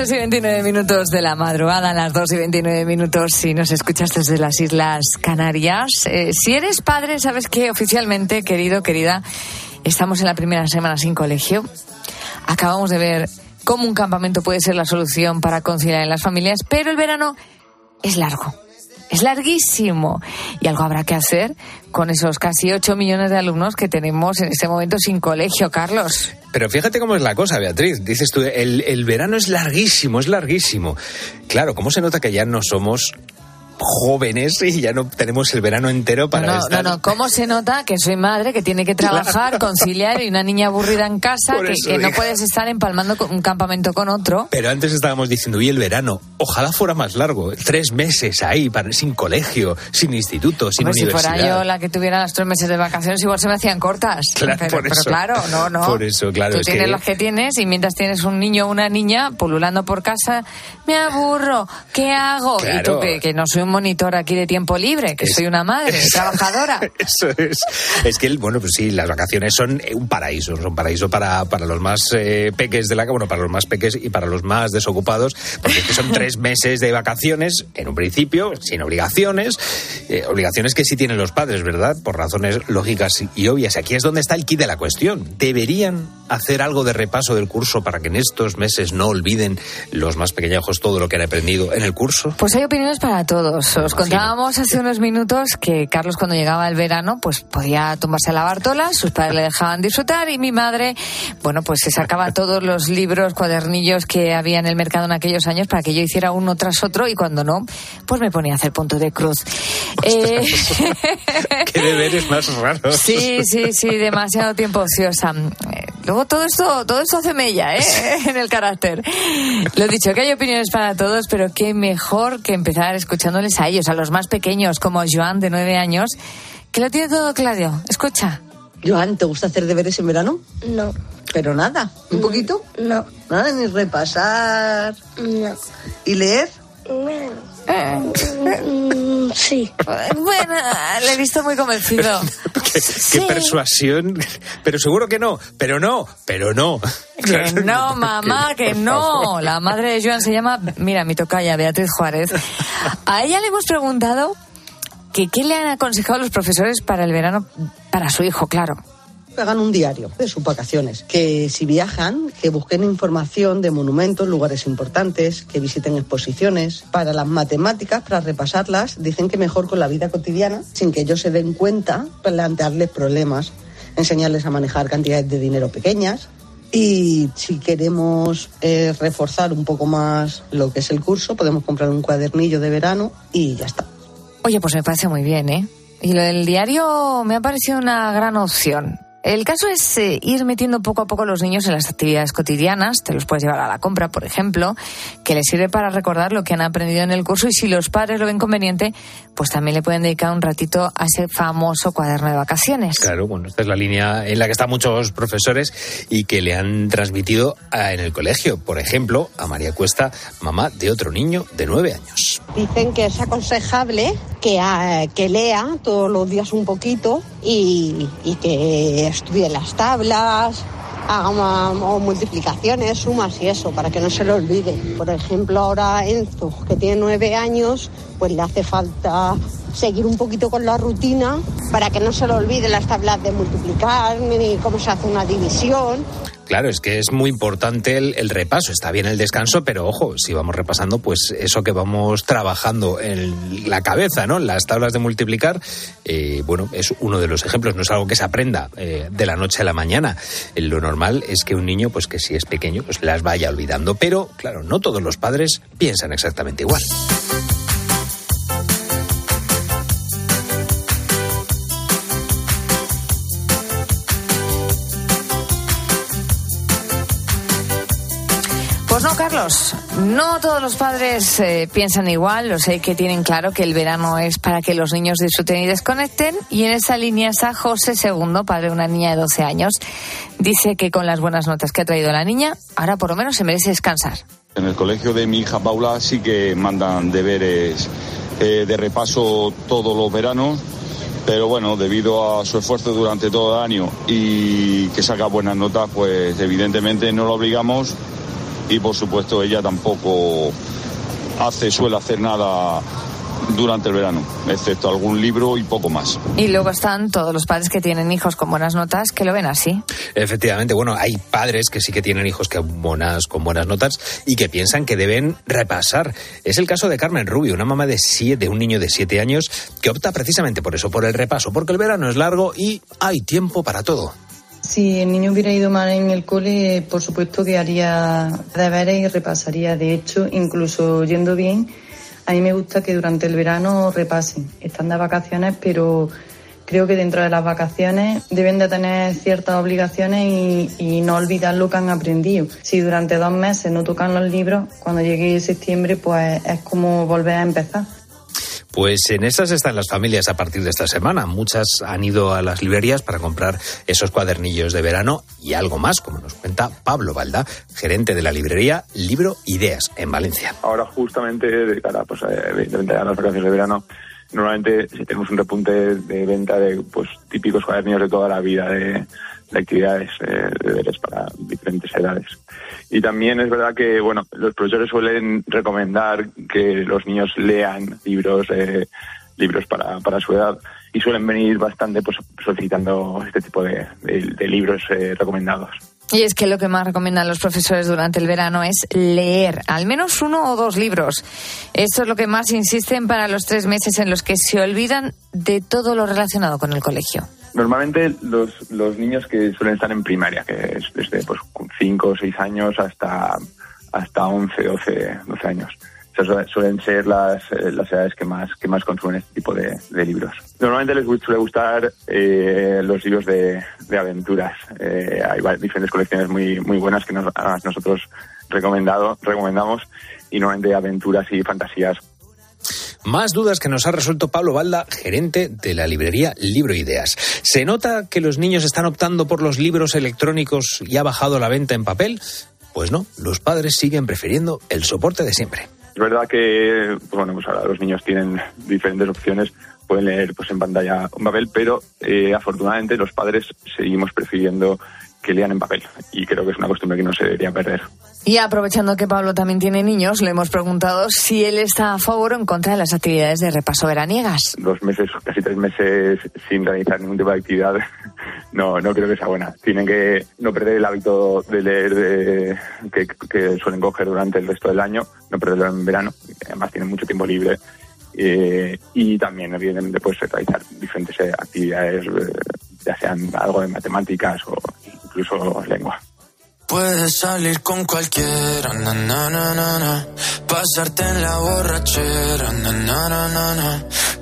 12 y 29 minutos de la madrugada, las 2 y 29 minutos si nos escuchas desde las Islas Canarias. Eh, si eres padre, sabes que oficialmente, querido, querida, estamos en la primera semana sin colegio. Acabamos de ver cómo un campamento puede ser la solución para conciliar en las familias, pero el verano es largo. Es larguísimo. Y algo habrá que hacer con esos casi 8 millones de alumnos que tenemos en este momento sin colegio, Carlos. Pero fíjate cómo es la cosa, Beatriz. Dices tú, el, el verano es larguísimo, es larguísimo. Claro, ¿cómo se nota que ya no somos jóvenes y ya no tenemos el verano entero para no, estar... no, no, ¿cómo se nota que soy madre, que tiene que trabajar, conciliar y una niña aburrida en casa, que, no puedes estar empalmando un campamento con otro? Pero antes estábamos diciendo, y el verano, ojalá fuera más largo, tres meses ahí, para- sin colegio, sin instituto, sin Hombre, si universidad. fuera yo la que tuviera las tres meses de vacaciones, igual se me hacían cortas. Claro, pero, por pero eso. claro, no, no. Por eso, claro, Tú es tienes que- las que tienes y mientras tienes un niño o una niña pululando por casa, me aburro, ¿qué hago? Y Claro. tú, que, que no soy un monitor aquí de tiempo libre, que soy una madre trabajadora. Eso es. Es que, bueno, pues sí, las vacaciones son eh, un paraíso, son un paraíso para, para los más eh, peques de la bueno, para los más peques y para los más desocupados, porque es que son tres meses de vacaciones, en un principio, sin obligaciones, eh, obligaciones que sí tienen los padres, ¿verdad? Por razones lógicas y obvias. Aquí es donde está el kit de la cuestión. ¿Deberían hacer algo de repaso del curso para que en estos meses no olviden los más pequeñajos todo lo que han aprendido en el curso? Pues hay opiniones para todos. Os contábamos hace unos minutos que Carlos cuando llegaba el verano pues podía tumbarse a la Bartola, sus padres le dejaban disfrutar y mi madre, bueno, pues se sacaba todos los libros, cuadernillos que había en el mercado en aquellos años para que yo hiciera uno tras otro y cuando no, pues me ponía a hacer punto de cruz. Eh, ¿Qué deberes más raros? Sí, sí, sí, demasiado tiempo ociosa. Eh, Luego todo esto, todo esto hace mella, ¿eh? En el carácter. Lo dicho, que hay opiniones para todos, pero qué mejor que empezar a ellos, a los más pequeños, como Joan, de nueve años, que lo tiene todo claro. Escucha. Joan, ¿te gusta hacer deberes en verano? No. ¿Pero nada? ¿Un poquito? No. Nada, ni repasar. No. ¿Y leer? Sí. Bueno, le he visto muy convencido. Qué, qué persuasión. Pero seguro que no. Pero no. Pero no. Que no, mamá, que no. La madre de Joan se llama, mira, mi tocaya, Beatriz Juárez. A ella le hemos preguntado que qué le han aconsejado los profesores para el verano, para su hijo, claro. Hagan un diario de sus vacaciones. Que si viajan, que busquen información de monumentos, lugares importantes, que visiten exposiciones. Para las matemáticas, para repasarlas, dicen que mejor con la vida cotidiana, sin que ellos se den cuenta, plantearles problemas, enseñarles a manejar cantidades de dinero pequeñas. Y si queremos eh, reforzar un poco más lo que es el curso, podemos comprar un cuadernillo de verano y ya está. Oye, pues me parece muy bien, ¿eh? Y lo del diario me ha parecido una gran opción. El caso es eh, ir metiendo poco a poco a los niños en las actividades cotidianas. Te los puedes llevar a la compra, por ejemplo, que les sirve para recordar lo que han aprendido en el curso. Y si los padres lo ven conveniente, pues también le pueden dedicar un ratito a ese famoso cuaderno de vacaciones. Claro, bueno, esta es la línea en la que están muchos profesores y que le han transmitido a- en el colegio. Por ejemplo, a María Cuesta, mamá de otro niño de nueve años. Dicen que es aconsejable que, ah, que lea todos los días un poquito y, y que estudie las tablas, haga ma- o multiplicaciones, sumas y eso, para que no se le olvide. Por ejemplo, ahora Enzo, que tiene nueve años, pues le hace falta seguir un poquito con la rutina para que no se le olvide las tablas de multiplicar ni cómo se hace una división. Claro, es que es muy importante el, repaso. Está bien el descanso, pero ojo, si vamos repasando, pues eso que vamos trabajando en la cabeza, ¿no? Las tablas de multiplicar, eh, bueno, es uno de los ejemplos. No es algo que se aprenda eh, de la noche a la mañana. Eh, Lo normal es que un niño, pues que si es pequeño, pues las vaya olvidando. Pero, claro, no todos los padres piensan exactamente igual. Pues no, Carlos, no todos los padres eh, piensan igual. Lo sé que tienen claro que el verano es para que los niños disfruten y desconecten. Y en esa línea está José II, padre de una niña de 12 años. Dice que con las buenas notas que ha traído la niña, ahora por lo menos se merece descansar. En el colegio de mi hija Paula sí que mandan deberes eh, de repaso todos los veranos, pero bueno, debido a su esfuerzo durante todo el año y que saca buenas notas, pues evidentemente no lo obligamos y por supuesto ella tampoco hace, suele hacer nada durante el verano, excepto algún libro y poco más. Y luego están todos los padres que tienen hijos con buenas notas que lo ven así. Efectivamente, bueno, hay padres que sí que tienen hijos que buenas, con buenas notas y que piensan que deben repasar. Es el caso de Carmen Rubio, una mamá de siete, un niño de siete años, que opta precisamente por eso, por el repaso, porque el verano es largo y hay tiempo para todo. Si el niño hubiera ido mal en el cole, por supuesto que haría deberes y repasaría. De hecho, incluso yendo bien, a mí me gusta que durante el verano repasen. Están de vacaciones, pero creo que dentro de las vacaciones deben de tener ciertas obligaciones y, y, no olvidar lo que han aprendido. Si durante dos meses no tocan los libros, cuando llegue septiembre, pues es como volver a empezar. Pues en estas están las familias a partir de esta semana. Muchas han ido a las librerías para comprar esos cuadernillos de verano y algo más, como nos cuenta Pablo Valda, gerente de la librería Libro Ideas en Valencia. Ahora justamente de cara pues, evidentemente a las vacaciones de verano, normalmente tenemos un repunte de venta de pues típicos cuadernillos de toda la vida de, de actividades, eh, deberes para diferentes edades. Y también es verdad que, bueno, los profesores suelen recomendar que los niños lean libros, eh, libros para, para su edad y suelen venir bastante pues, solicitando este tipo de, libros eh, recomendados. Y es que lo que más recomiendan los profesores durante el verano es leer al menos uno o dos libros. Esto es lo que más insisten para los tres meses en los que se olvidan de todo lo relacionado con el colegio. Normalmente los, los niños que suelen estar en primaria, que es desde pues 5 o 6 años hasta, hasta 11, 12, 12 años. O sea, suelen ser las, las edades que más, que más consumen este tipo de, de libros. Normalmente les suele gustar eh, los libros de, de aventuras. Eh, hay diferentes colecciones muy, muy buenas que nos, nosotros recomendado, recomendamos y normalmente aventuras y fantasías más dudas que nos ha resuelto Pablo Balda, gerente de la librería Libro Ideas. ¿Se nota que los niños están optando por los libros electrónicos y ha bajado la venta en papel? Pues no, los padres siguen prefiriendo el soporte de siempre. Es verdad que, bueno, pues ahora los niños tienen diferentes opciones, pueden leer pues en pantalla en papel, pero eh, afortunadamente los padres seguimos prefiriendo que lean en papel y creo que es una costumbre que no se debería perder. Y aprovechando que Pablo también tiene niños, le hemos preguntado si él está a favor o en contra de las actividades de repaso veraniegas. Dos meses, casi tres meses sin realizar ningún tipo de actividad, no, no creo que sea buena. Tienen que no perder el hábito de leer de, que, que, suelen coger durante el resto del año, no perderlo en verano, además tienen mucho tiempo libre. Eh, y también, evidentemente, pues realizar diferentes actividades, eh, ya sean algo de matemáticas o incluso. Puedes salir con cualquiera, na, pasarte en la borrachera,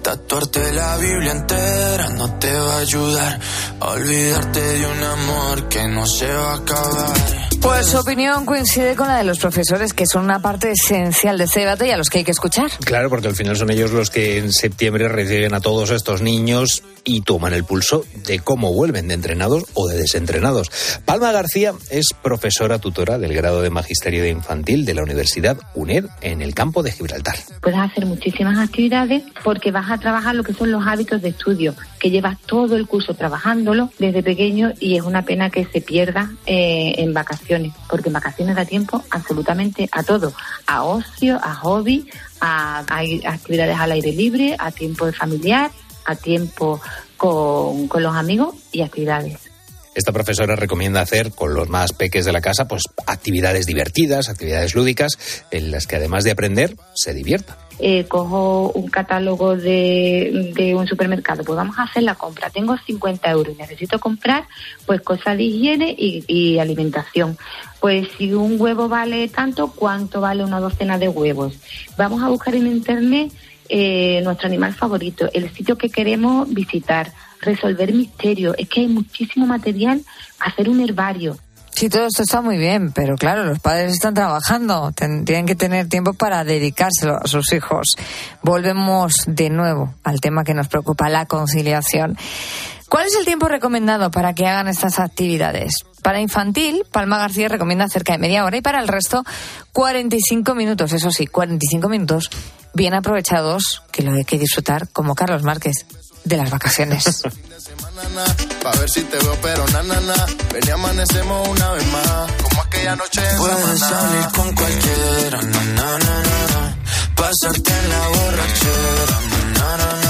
tatuarte la Biblia entera no te va a ayudar a olvidarte de un amor que no se va a acabar. Pues su opinión coincide con la de los profesores, que son una parte esencial de este debate y a los que hay que escuchar. Claro, porque al final son ellos los que en septiembre reciben a todos estos niños y toman el pulso de cómo vuelven de entrenados o de desentrenados. Palma García es profesora tutora del grado de Magisterio de Infantil de la Universidad UNED en el campo de Gibraltar. Puedes hacer muchísimas actividades porque vas a trabajar lo que son los hábitos de estudio, que llevas todo el curso trabajándolo desde pequeño y es una pena que se pierda eh, en vacaciones porque en vacaciones da tiempo absolutamente a todo, a ocio, a hobby, a, actividades al aire libre, a tiempo de familiar, a tiempo con, con los amigos y actividades. Esta profesora recomienda hacer con los más peques de la casa pues actividades divertidas, actividades lúdicas, en las que además de aprender, se divierta. Eh, cojo un catálogo de, de, un supermercado, pues vamos a hacer la compra. Tengo 50 euros y necesito comprar pues cosas de higiene y, y, alimentación. Pues si un huevo vale tanto, ¿cuánto vale una docena de huevos? Vamos a buscar en internet eh, nuestro animal favorito, el sitio que queremos visitar, resolver misterios. Es que hay muchísimo material, hacer un herbario. Sí, todo esto está muy bien, pero claro, los padres están trabajando, tienen que tener tiempo para dedicárselo a sus hijos. Volvemos de nuevo al tema que nos preocupa, la conciliación. ¿Cuál es el tiempo recomendado para que hagan estas actividades? Para infantil, Palma García recomienda cerca de media hora y para el resto 45 minutos. Eso sí, 45 minutos bien aprovechados que lo hay que disfrutar como Carlos Márquez de las vacaciones. Pa' ver si te veo, pero na, na, na. Ven y amanecemos una vez más. Como aquella noche en Puedes salir con cualquiera, na, na, na, na. Pasarte en la borrachera te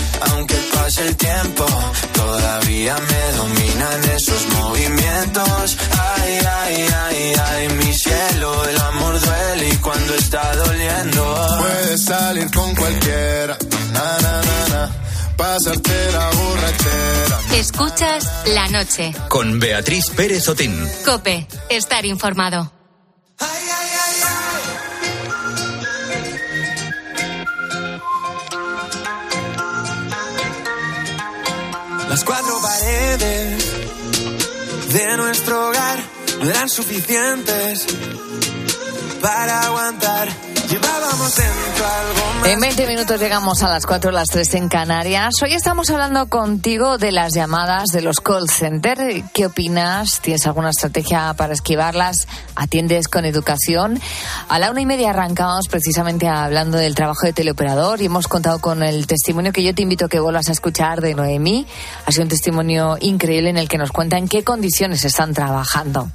aunque pase el tiempo, todavía me dominan esos movimientos. Ay, ay, ay, ay, mi cielo, el amor duele y cuando está doliendo. Puedes salir con cualquiera, na, na, na, na. Pasarte la borrachera. Escuchas la noche. Con Beatriz Pérez Otín. Cope, estar informado. Las cuatro paredes de nuestro hogar no eran suficientes para aguantar. En 20 minutos llegamos a las 4, las 3 en Canarias. Hoy estamos hablando contigo de las llamadas de los call center. ¿Qué opinas? ¿Tienes alguna estrategia para esquivarlas? ¿Atiendes con educación? A la una y media arrancamos precisamente hablando del trabajo de teleoperador y hemos contado con el testimonio que yo te invito a que vuelvas a escuchar de Noemí. Ha sido un testimonio increíble en el que nos cuenta en qué condiciones están trabajando.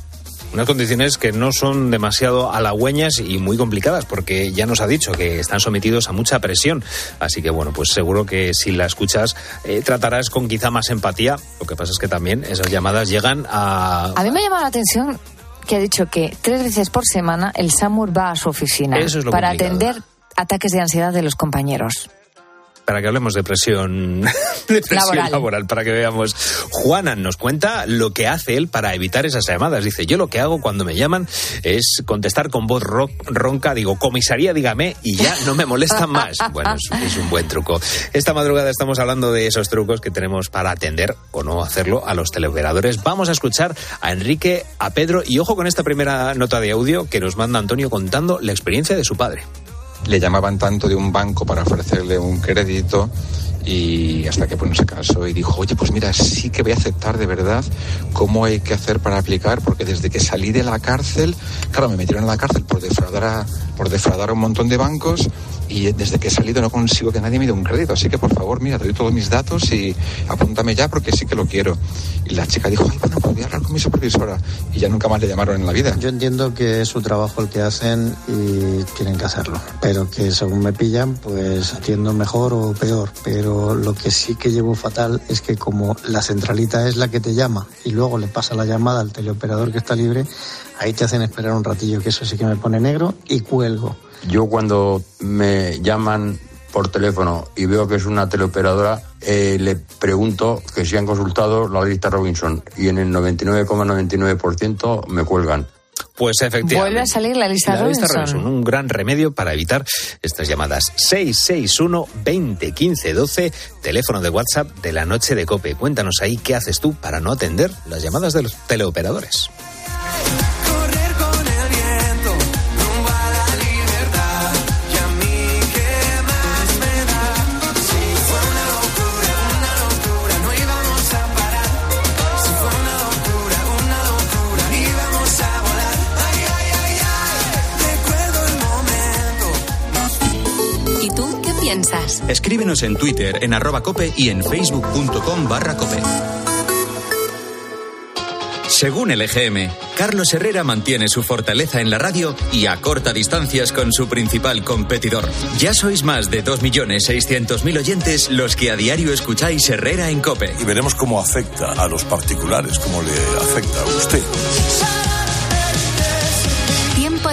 Unas condiciones que no son demasiado halagüeñas y muy complicadas, porque ya nos ha dicho que están sometidos a mucha presión. Así que, bueno, pues seguro que si la escuchas eh, tratarás con quizá más empatía. Lo que pasa es que también esas llamadas llegan a... A mí me llama la atención que ha dicho que tres veces por semana el SAMUR va a su oficina es para complicado. atender ataques de ansiedad de los compañeros. Para que hablemos de presión, de presión Laboral. laboral. para que veamos. Juana nos cuenta lo que hace él para evitar esas llamadas. Dice, yo lo que hago cuando me llaman es contestar con voz ro- ronca, digo, comisaría, dígame, y ya no me molestan más. Bueno, es, es un buen truco. Esta madrugada estamos hablando de esos trucos que tenemos para atender o no hacerlo a los teleoperadores. Vamos a escuchar a Enrique, a Pedro, y ojo con esta primera nota de audio que nos manda Antonio contando la experiencia de su padre. Le llamaban tanto de un banco para ofrecerle un crédito y hasta que pues no se cansó y dijo, oye, pues mira, sí que voy a aceptar de verdad cómo hay que hacer para aplicar, porque desde que salí de la cárcel, claro, me metieron en la cárcel por defraudar a, por defraudar a un montón de bancos y desde que he salido no consigo que nadie me dé un crédito, así que por favor, mira, te doy todos mis datos y apúntame ya porque sí que lo quiero. Y la chica dijo, ay, bueno, pues voy a hablar con mi supervisora y ya nunca más le llamaron en la vida. Yo entiendo que es su trabajo el que hacen y tienen que hacerlo, pero que según me pillan, pues atiendo mejor o peor. Pero lo que sí que llevo fatal es que como la centralita es la que te llama y luego le pasa la llamada al teleoperador que está libre, ahí te hacen esperar un ratillo, que eso sí que me pone negro y cuelgo. Yo cuando me llaman por teléfono y veo que es una teleoperadora, eh, le pregunto que si han consultado la lista Robinson y en el 99,99% me cuelgan. Pues efectivamente. Vuelve a salir la lista La lista Robinson. Robinson, un gran remedio para evitar estas llamadas. 661 20 15 12, teléfono de WhatsApp de la noche de Cope. Cuéntanos ahí qué haces tú para no atender las llamadas de los teleoperadores. Escríbenos en Twitter, en arroba cope y en facebook.com barra cope. Según el EGM, Carlos Herrera mantiene su fortaleza en la radio y acorta distancias con su principal competidor. Ya sois más de 2.600.000 oyentes los que a diario escucháis Herrera en Cope. y veremos cómo afecta a los particulares, cómo le afecta a usted.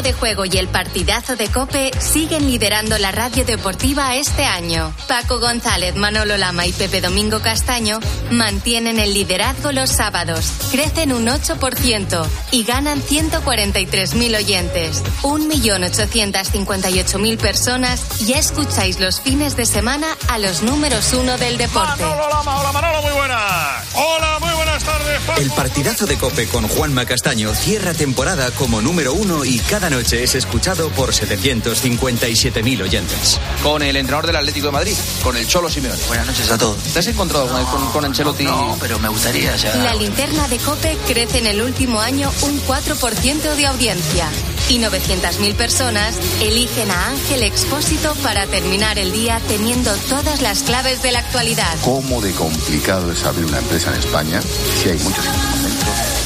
De juego y el partidazo de Cope siguen liderando la radio deportiva este año. Paco González, Manolo Lama y Pepe Domingo Castaño mantienen el liderazgo los sábados, crecen un 8% y ganan 143.000 oyentes. 1.858.000 personas ya escucháis los fines de semana a los números uno del deporte. Hola Manolo, muy buenas. Hola, muy buenas tardes. El partidazo de Cope con Juanma Castaño cierra temporada como número uno y cada noche es escuchado por 757.000 oyentes. con el entrenador del Atlético de Madrid, con el Cholo Simeone. Buenas noches a todos. ¿Te has encontrado con, con, con Ancelotti? No, pero me gustaría ya. La linterna de Cope crece en el último año un 4% de audiencia. Y 900.000 personas eligen a Ángel Expósito para terminar el día teniendo todas las claves de la actualidad. ¿Cómo de complicado es abrir una empresa en España si hay muchos instrumentos?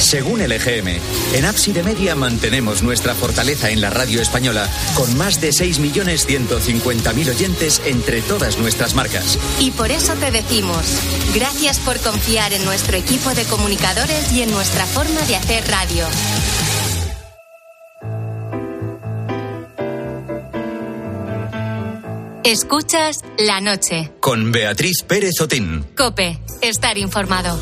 Según el EGM, en Ábside Media mantenemos nuestra fortaleza en la radio española con más de 6.150.000 oyentes entre todas nuestras marcas. Y por eso te decimos, gracias por confiar en nuestro equipo de comunicadores y en nuestra forma de hacer radio. Escuchas la noche. Con Beatriz Pérez Otín. Cope, estar informado.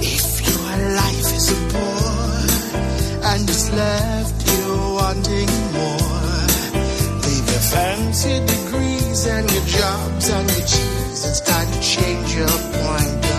If your life is a bore and it's left you wanting more, leave your fancy degrees and your jobs and your cheese. It's time to change your point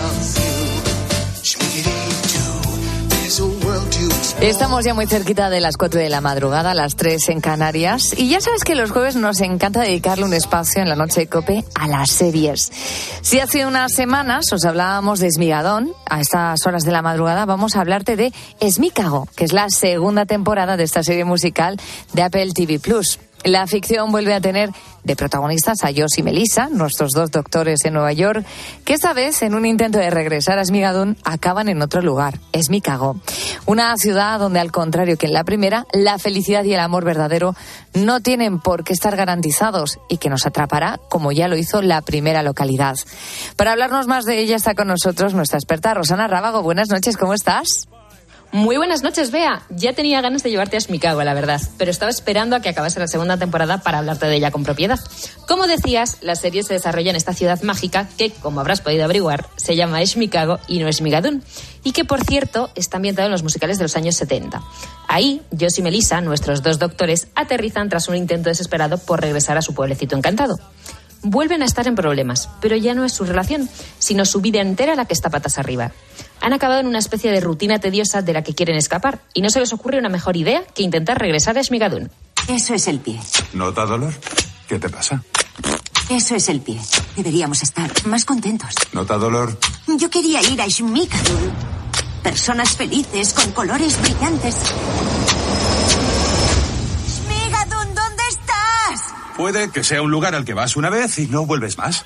Estamos ya muy cerquita de las 4 de la madrugada, las 3 en Canarias. Y ya sabes que los jueves nos encanta dedicarle un espacio en la noche de Cope a las series. Si hace unas semanas os hablábamos de Esmigadón, a estas horas de la madrugada vamos a hablarte de Esmícago, que es la segunda temporada de esta serie musical de Apple TV Plus. La ficción vuelve a tener de protagonistas a Joss y Melissa, nuestros dos doctores en Nueva York, que esta vez, en un intento de regresar a Esmigadón, acaban en otro lugar, Esmícago. Una ciudad donde, al contrario que en la primera, la felicidad y el amor verdadero no tienen por qué estar garantizados y que nos atrapará como ya lo hizo la primera localidad. Para hablarnos más de ella está con nosotros nuestra experta Rosana Rábago. Buenas noches, ¿cómo estás? Muy buenas noches, Bea. Ya tenía ganas de llevarte a Esmicago, la verdad, pero estaba esperando a que acabase la segunda temporada para hablarte de ella con propiedad. Como decías, la serie se desarrolla en esta ciudad mágica que, como habrás podido averiguar, se llama Esmicago y no Esmigadún, y que, por cierto, está ambientado en los musicales de los años 70. Ahí, Joss y Melissa, nuestros dos doctores, aterrizan tras un intento desesperado por regresar a su pueblecito encantado. Vuelven a estar en problemas, pero ya no es su relación, sino su vida entera la que está patas arriba. Han acabado en una especie de rutina tediosa de la que quieren escapar, y no se les ocurre una mejor idea que intentar regresar a Esmigadún. Eso es el pie. ¿Nota dolor? ¿Qué te pasa? Eso es el pie. Deberíamos estar más contentos. ¿Nota dolor? Yo quería ir a Shmikadun. Personas felices con colores brillantes. Shmigadun, ¿dónde estás? Puede que sea un lugar al que vas una vez y no vuelves más.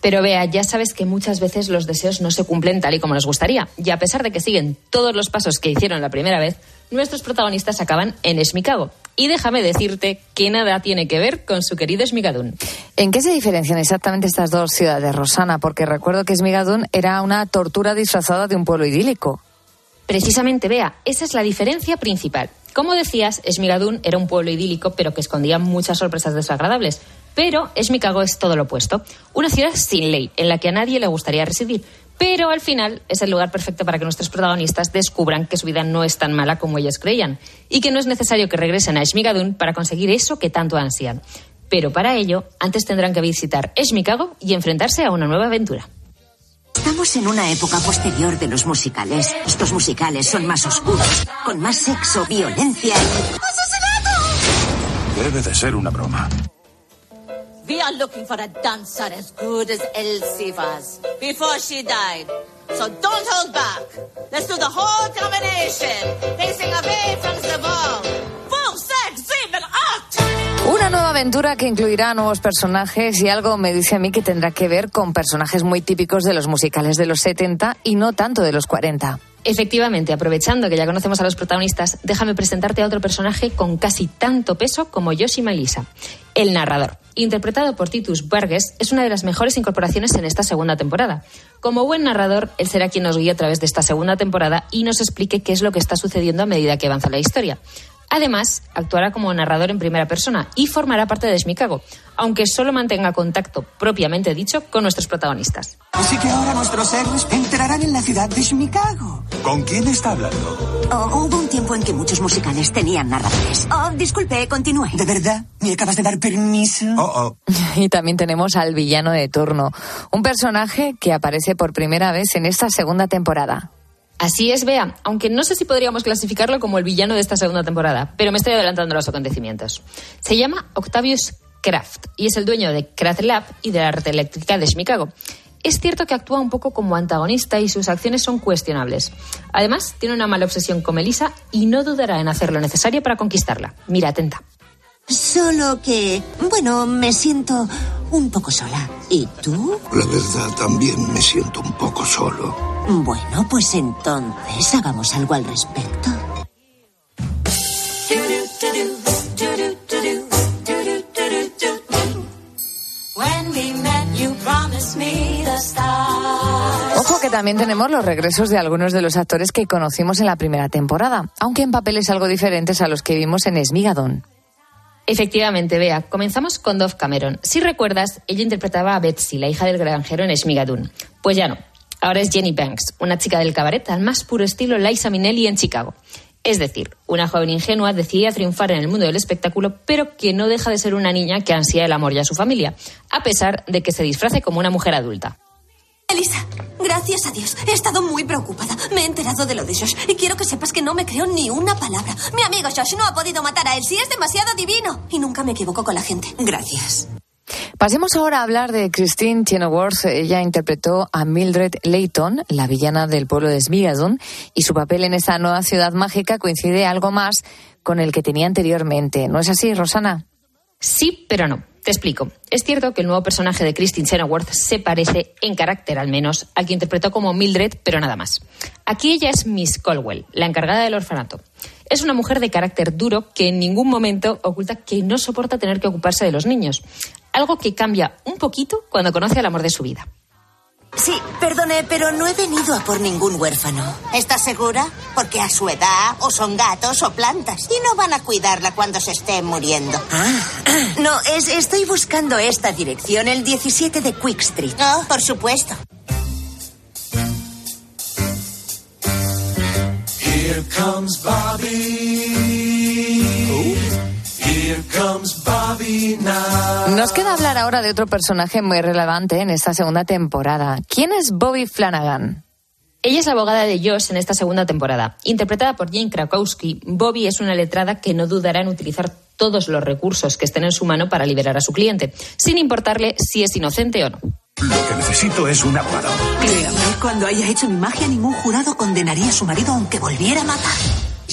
Pero vea, ya sabes que muchas veces los deseos no se cumplen tal y como nos gustaría, y a pesar de que siguen todos los pasos que hicieron la primera vez, nuestros protagonistas acaban en Esmicago. Y déjame decirte que nada tiene que ver con su querido Esmigadún. ¿En qué se diferencian exactamente estas dos ciudades, Rosana? Porque recuerdo que Esmigadún era una tortura disfrazada de un pueblo idílico. Precisamente, vea, esa es la diferencia principal. Como decías, Esmigadún era un pueblo idílico, pero que escondía muchas sorpresas desagradables. Pero Esmicago es todo lo opuesto. Una ciudad sin ley, en la que a nadie le gustaría residir. Pero al final es el lugar perfecto para que nuestros protagonistas descubran que su vida no es tan mala como ellos creían. Y que no es necesario que regresen a Esmigadún para conseguir eso que tanto ansian. Pero para ello, antes tendrán que visitar Esmicago y enfrentarse a una nueva aventura. Estamos en una época posterior de los musicales. Estos musicales son más oscuros, con más sexo, violencia y... Debe de ser una broma. We are looking for a dancer as good as Elsie was before she died. So don't hold back. Let's do the whole combination. Facing away from the acht. Una nueva aventura que incluirá nuevos personajes y algo me dice a mí que tendrá que ver con personajes muy típicos de los musicales de los 70 y no tanto de los 40. Efectivamente, aprovechando que ya conocemos a los protagonistas, déjame presentarte a otro personaje con casi tanto peso como Yoshi Melissa, el narrador. Interpretado por Titus Burgess, es una de las mejores incorporaciones en esta segunda temporada. Como buen narrador, él será quien nos guíe a través de esta segunda temporada y nos explique qué es lo que está sucediendo a medida que avanza la historia. Además, actuará como narrador en primera persona y formará parte de Esmicago, aunque solo mantenga contacto, propiamente dicho, con nuestros protagonistas. Así que ahora nuestros héroes entrarán en la ciudad de Chicago. ¿Con quién está hablando? Oh, hubo un tiempo en que muchos musicales tenían narradores. Oh, disculpe, continúe. ¿De verdad? ¿Me acabas de dar permiso? Oh, Y también tenemos al villano de turno, un personaje que aparece por primera vez en esta segunda temporada. Así es, Bea, aunque no sé si podríamos clasificarlo como el villano de esta segunda temporada, pero me estoy adelantando a los acontecimientos. Se llama Octavius Kraft y es el dueño de Kraft Lab y de la red eléctrica de Chicago. es cierto que actúa un poco como antagonista y sus acciones son cuestionables. Además, tiene una mala obsesión con Melissa y no dudará en hacer lo necesario para conquistarla. Mira, atenta. Solo que, bueno, me siento un poco sola. ¿Y tú? La verdad, también me siento un poco solo. Bueno, pues entonces hagamos algo al respecto. Ojo que también tenemos los regresos de algunos de los actores que conocimos en la primera temporada, aunque en papeles algo diferentes a los que vimos en Esmigadón. Efectivamente, Bea, comenzamos con Dove Cameron. Si recuerdas, ella interpretaba a Betsy, la hija del granjero en Esmigadón. Pues ya no. Ahora es Jenny Banks, una chica del cabaret al más puro estilo Liza Minnelli en Chicago. Es decir, una joven ingenua decidida triunfar en el mundo del espectáculo, pero que no deja de ser una niña que ansía el amor y a su familia, a pesar de que se disfrace como una mujer adulta. Elisa, gracias a Dios. He estado muy preocupada. Me he enterado de lo de Josh y quiero que sepas que no me creo ni una palabra. Mi amigo Josh no ha podido matar a él. Sí, es demasiado divino. Y nunca me equivoco con la gente. Gracias. Pasemos ahora a hablar de Christine Chenoweth. Ella interpretó a Mildred Layton, la villana del pueblo de Smigadon, y su papel en esta nueva ciudad mágica coincide algo más con el que tenía anteriormente. ¿No es así, Rosana? Sí, pero no. Te explico. Es cierto que el nuevo personaje de Christine Chenoweth se parece, en carácter al menos, al que interpretó como Mildred, pero nada más. Aquí ella es Miss Colwell, la encargada del orfanato. Es una mujer de carácter duro que en ningún momento oculta que no soporta tener que ocuparse de los niños. Algo que cambia un poquito cuando conoce al amor de su vida. Sí, perdone, pero no he venido a por ningún huérfano. ¿Estás segura? Porque a su edad o son gatos o plantas y no van a cuidarla cuando se esté muriendo. Ah, no, es, estoy buscando esta dirección, el 17 de Quick Street. Oh, por supuesto. Here comes Bobby. Nos queda hablar ahora de otro personaje muy relevante en esta segunda temporada. ¿Quién es Bobby Flanagan? Ella es la abogada de Josh en esta segunda temporada. Interpretada por Jane Krakowski, Bobby es una letrada que no dudará en utilizar todos los recursos que estén en su mano para liberar a su cliente, sin importarle si es inocente o no. Lo que necesito es un abogado. Créame, cuando haya hecho mi magia, ningún jurado condenaría a su marido aunque volviera a matar.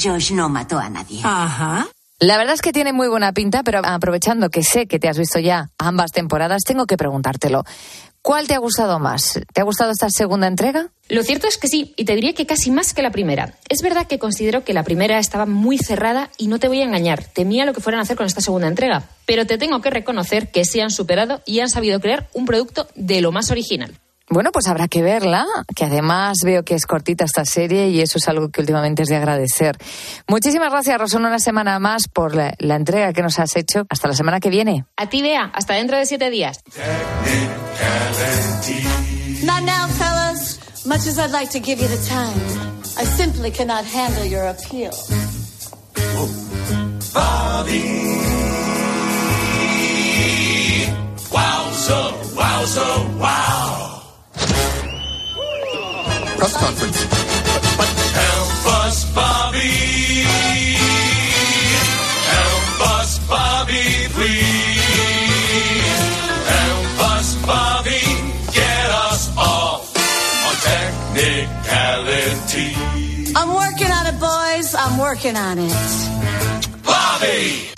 Josh no mató a nadie. Ajá. La verdad es que tiene muy buena pinta, pero aprovechando que sé que te has visto ya ambas temporadas, tengo que preguntártelo. ¿Cuál te ha gustado más? ¿Te ha gustado esta segunda entrega? Lo cierto es que sí, y te diría que casi más que la primera. Es verdad que considero que la primera estaba muy cerrada y no te voy a engañar, temía lo que fueran a hacer con esta segunda entrega, pero te tengo que reconocer que sí han superado y han sabido crear un producto de lo más original. Bueno, pues habrá que verla, que además veo que es cortita esta serie y eso es algo que últimamente es de agradecer. Muchísimas gracias, Rosana, una semana más por la, la entrega que nos has hecho. Hasta la semana que viene. A ti, Bea, hasta dentro de siete días. Not now, fellas. Much as I'd like to give you the time, I simply cannot handle your appeal. Bobby. Wowza, wowza, wow. Press conference. Help us, Bobby. Help us, Bobby, please. Help us, Bobby. Get us off on technicality. I'm working on it, boys. I'm working on it. Bobby!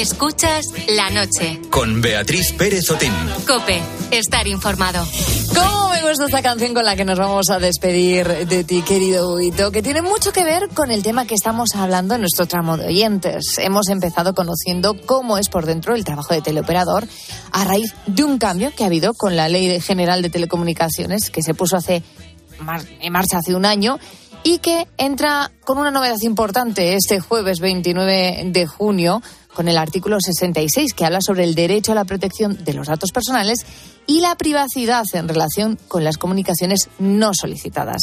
Escuchas la noche. Con Beatriz Pérez Otín. Cope, estar informado. ¿Cómo me gusta esta canción con la que nos vamos a despedir de ti, querido Huito? Que tiene mucho que ver con el tema que estamos hablando en nuestro tramo de oyentes. Hemos empezado conociendo cómo es por dentro el trabajo de teleoperador a raíz de un cambio que ha habido con la Ley General de Telecomunicaciones que se puso hace mar- en marcha hace un año y que entra con una novedad importante este jueves 29 de junio con el artículo 66 que habla sobre el derecho a la protección de los datos personales y la privacidad en relación con las comunicaciones no solicitadas.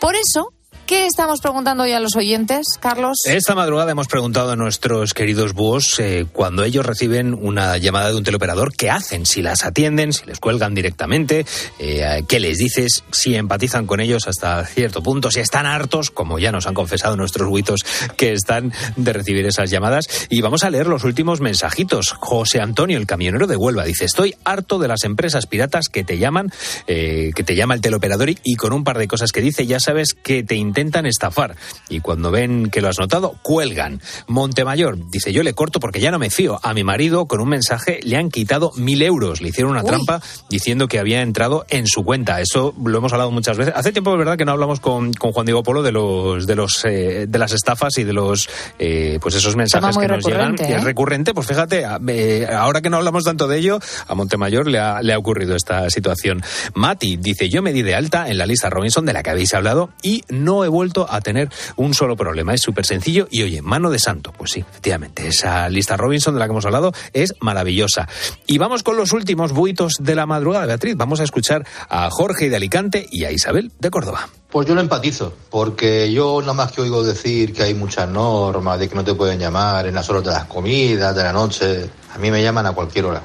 Por eso, ¿Qué estamos preguntando hoy a los oyentes, Carlos? Esta madrugada hemos preguntado a nuestros queridos búhos eh, cuando ellos reciben una llamada de un teleoperador, ¿qué hacen? Si las atienden, si les cuelgan directamente, eh, ¿qué les dices? Si empatizan con ellos hasta cierto punto, si están hartos, como ya nos han confesado nuestros buitos que están de recibir esas llamadas. Y vamos a leer los últimos mensajitos. José Antonio, el camionero de Huelva, dice, estoy harto de las empresas piratas que te llaman, eh, que te llama el teleoperador y, y con un par de cosas que dice, ya sabes que te intentan estafar. Y cuando ven que lo has notado, cuelgan. Montemayor dice, yo le corto porque ya no me fío. A mi marido con un mensaje le han quitado mil euros. Le hicieron una Uy. trampa diciendo que había entrado en su cuenta. Eso lo hemos hablado muchas veces. Hace tiempo, es verdad, que no hablamos con, con Juan Diego Polo de los de los eh, de las estafas y de los eh, pues esos mensajes que nos llegan. recurrente, Y es ¿eh? recurrente, pues fíjate, a- eh, ahora que no hablamos tanto de ello, a Montemayor le ha, le ha ocurrido esta situación. Mati dice, yo me di de alta en la lista Robinson de la que habéis hablado y no he vuelto a tener un solo problema. Es súper sencillo y oye, mano de santo. Pues sí, efectivamente, esa lista Robinson de la que hemos hablado es maravillosa. Y vamos con los últimos buitos de la madrugada, Beatriz. Vamos a escuchar a Jorge de Alicante y a Isabel de Córdoba. Pues yo lo empatizo, porque yo nada más que oigo decir que hay muchas normas, de que no te pueden llamar en las horas de las comidas, de la noche. A mí me llaman a cualquier hora.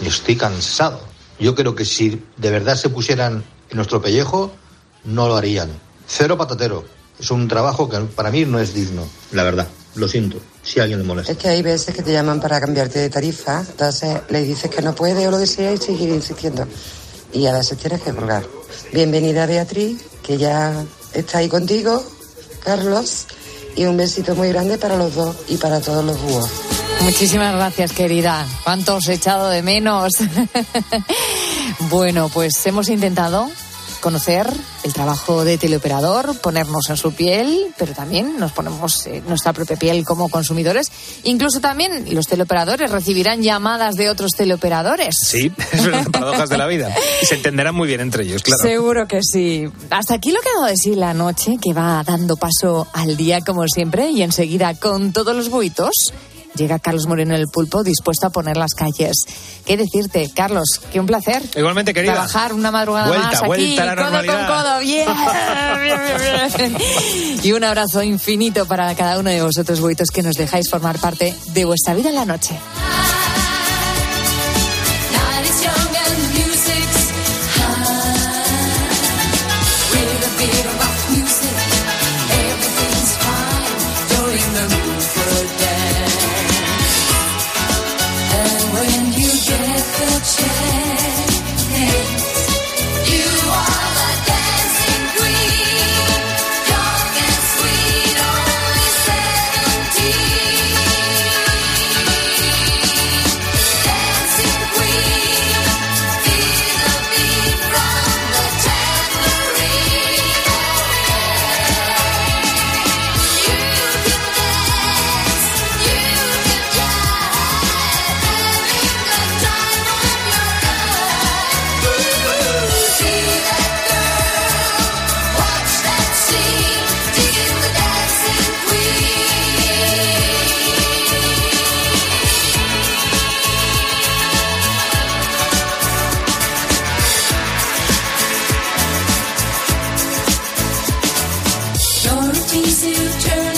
Y estoy cansado. Yo creo que si de verdad se pusieran en nuestro pellejo, no lo harían. Cero patatero. Es un trabajo que para mí no es digno, la verdad. Lo siento, si a alguien le molesta. Es que hay veces que te llaman para cambiarte de tarifa, entonces le dices que no puede o lo que sea y seguir insistiendo. Y a veces tienes que colgar. Bienvenida Beatriz, que ya está ahí contigo, Carlos, y un besito muy grande para los dos y para todos los búhos. Muchísimas gracias, querida. ¿Cuánto os he echado de menos? bueno, pues hemos intentado conocer el trabajo de teleoperador, ponernos en su piel, pero también nos ponemos en nuestra propia piel como consumidores. Incluso también los teleoperadores recibirán llamadas de otros teleoperadores. Sí, es verdad, paradojas de la vida. Y se entenderán muy bien entre ellos, claro. Seguro que sí. Hasta aquí lo que ha dado de sí la noche, que va dando paso al día como siempre, y enseguida con todos los buitos. Llega Carlos Moreno el pulpo dispuesto a poner las calles. ¿Qué decirte, Carlos? Que un placer. Igualmente, querida. Trabajar una madrugada Vuelta, más aquí, vuelta a la codo con codo. Bien, bien, bien, bien. Y un abrazo infinito para cada uno de vosotros, buitos, que nos dejáis formar parte de vuestra vida en la noche. easy to turn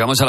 Llegamos a las